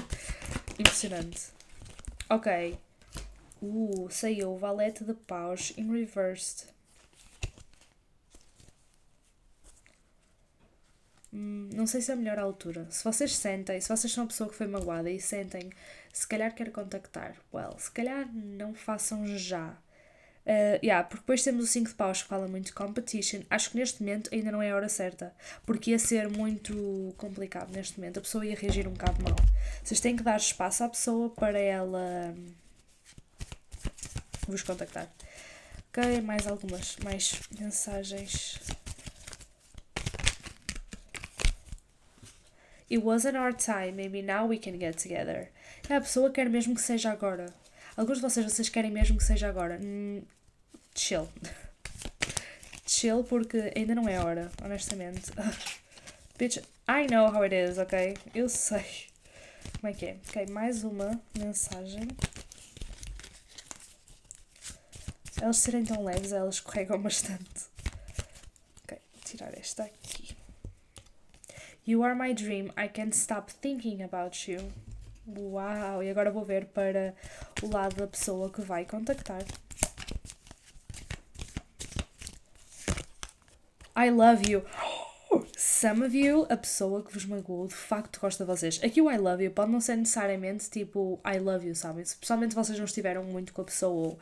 Impressionante. Ok. Uh, saiu Valete de Paus in Reversed. Não sei se é a melhor altura. Se vocês sentem, se vocês são a pessoa que foi magoada e sentem, se calhar quer contactar, well, se calhar não façam já. Uh, yeah, porque depois temos o 5 de paus que fala muito de competition. Acho que neste momento ainda não é a hora certa. Porque ia ser muito complicado neste momento. A pessoa ia reagir um bocado mal. Vocês têm que dar espaço à pessoa para ela hum, vos contactar. Ok, mais algumas mais mensagens. It wasn't our time, maybe now we can get together. É, a pessoa quer mesmo que seja agora. Alguns de vocês, vocês querem mesmo que seja agora. Mm, chill. chill porque ainda não é hora, honestamente. Bitch, I know how it is, ok? Eu sei. como é que é? Ok, mais uma mensagem. Elas serem tão leves, elas escorregam bastante. Ok, tirar esta aqui. You are my dream, I can't stop thinking about you. Uau! E agora vou ver para o lado da pessoa que vai contactar. I love you. Some of you, a pessoa que vos magoou, de facto gosta de vocês. Aqui o I love you pode não ser necessariamente tipo I love you, sabem? Se pessoalmente vocês não estiveram muito com a pessoa ou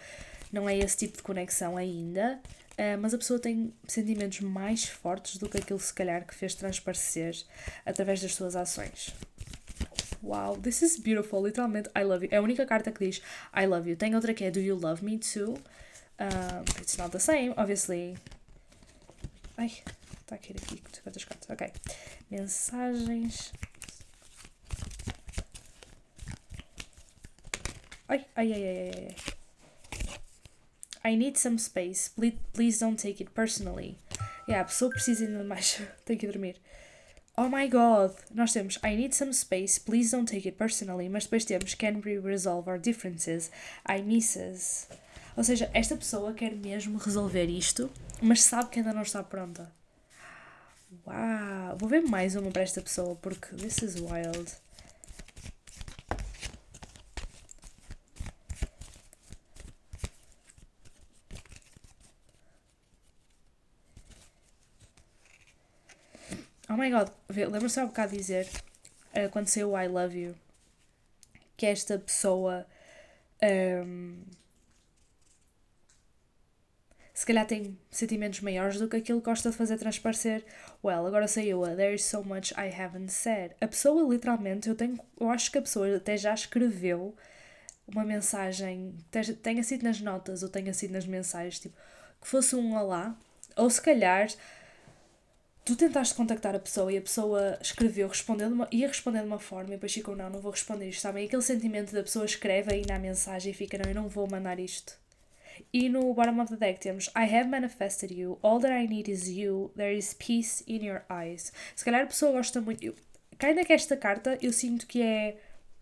não é esse tipo de conexão ainda, uh, mas a pessoa tem sentimentos mais fortes do que aquilo se calhar que fez transparecer através das suas ações. Wow, this is beautiful. Literalmente, I love you. É a única carta que diz I love you. Tem outra que é Do you love me too? Um, it's not the same, obviously. Ai, está aqui aqui, quantas cartas? Ok. Mensagens. Ai, ai, ai, ai, ai. I need some space. Please, please don't take it personally. Yeah, a pessoa precisa ainda mais. Tenho que dormir. Oh my god! Nós temos I need some space, please don't take it personally, mas depois temos Can we resolve our differences? I misses. Ou seja, esta pessoa quer mesmo resolver isto, mas sabe que ainda não está pronta. Uau! Vou ver mais uma para esta pessoa porque this is wild. Oh my god, lembra-se há um bocado dizer, uh, quando saiu I Love You, que esta pessoa um, se calhar tem sentimentos maiores do que aquilo que gosta de fazer transparecer. Well, agora saiu a There is so much I haven't said. A pessoa literalmente, eu tenho, eu acho que a pessoa até já escreveu uma mensagem, tenha sido nas notas ou tenha sido nas mensagens, tipo, que fosse um olá, ou se calhar tu tentaste contactar a pessoa e a pessoa escreveu, respondeu uma, ia responder de uma forma e depois ficou, não, não vou responder isto, sabem? Aquele sentimento da pessoa escreve aí na mensagem e fica, não, eu não vou mandar isto. E no bottom of the deck temos I have manifested you, all that I need is you, there is peace in your eyes. Se calhar a pessoa gosta muito. Eu, ainda que esta carta eu sinto que é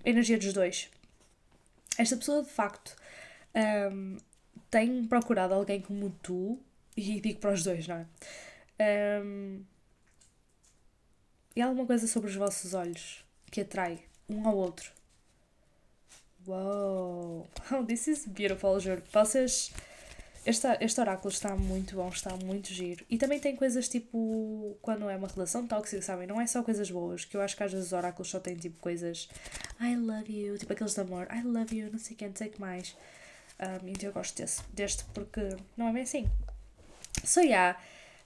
a energia dos dois. Esta pessoa de facto um, tem procurado alguém como tu, e digo para os dois, não é? Um, e alguma coisa sobre os vossos olhos que atrai um ao outro. Uou! Oh, this is beautiful, juro. Vocês. Este, este oráculo está muito bom, está muito giro. E também tem coisas tipo. Quando é uma relação tóxica, sabem? Não é só coisas boas, que eu acho que às vezes os oráculos só têm tipo coisas. I love you, tipo aqueles de amor. I love you, não sei quem, sei que mais. Um, então eu gosto desse, deste porque não é bem assim. So, yeah.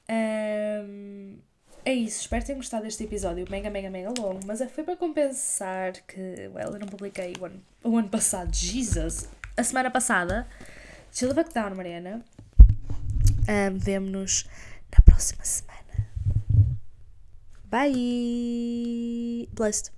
Um, é isso, espero que tenham gostado deste episódio mega, mega, mega longo, mas é, foi para compensar que, well, eu não publiquei o ano, o ano passado, Jesus, a semana passada. Chill back down, Mariana. Um, Vemo-nos na próxima semana. Bye! Blessed.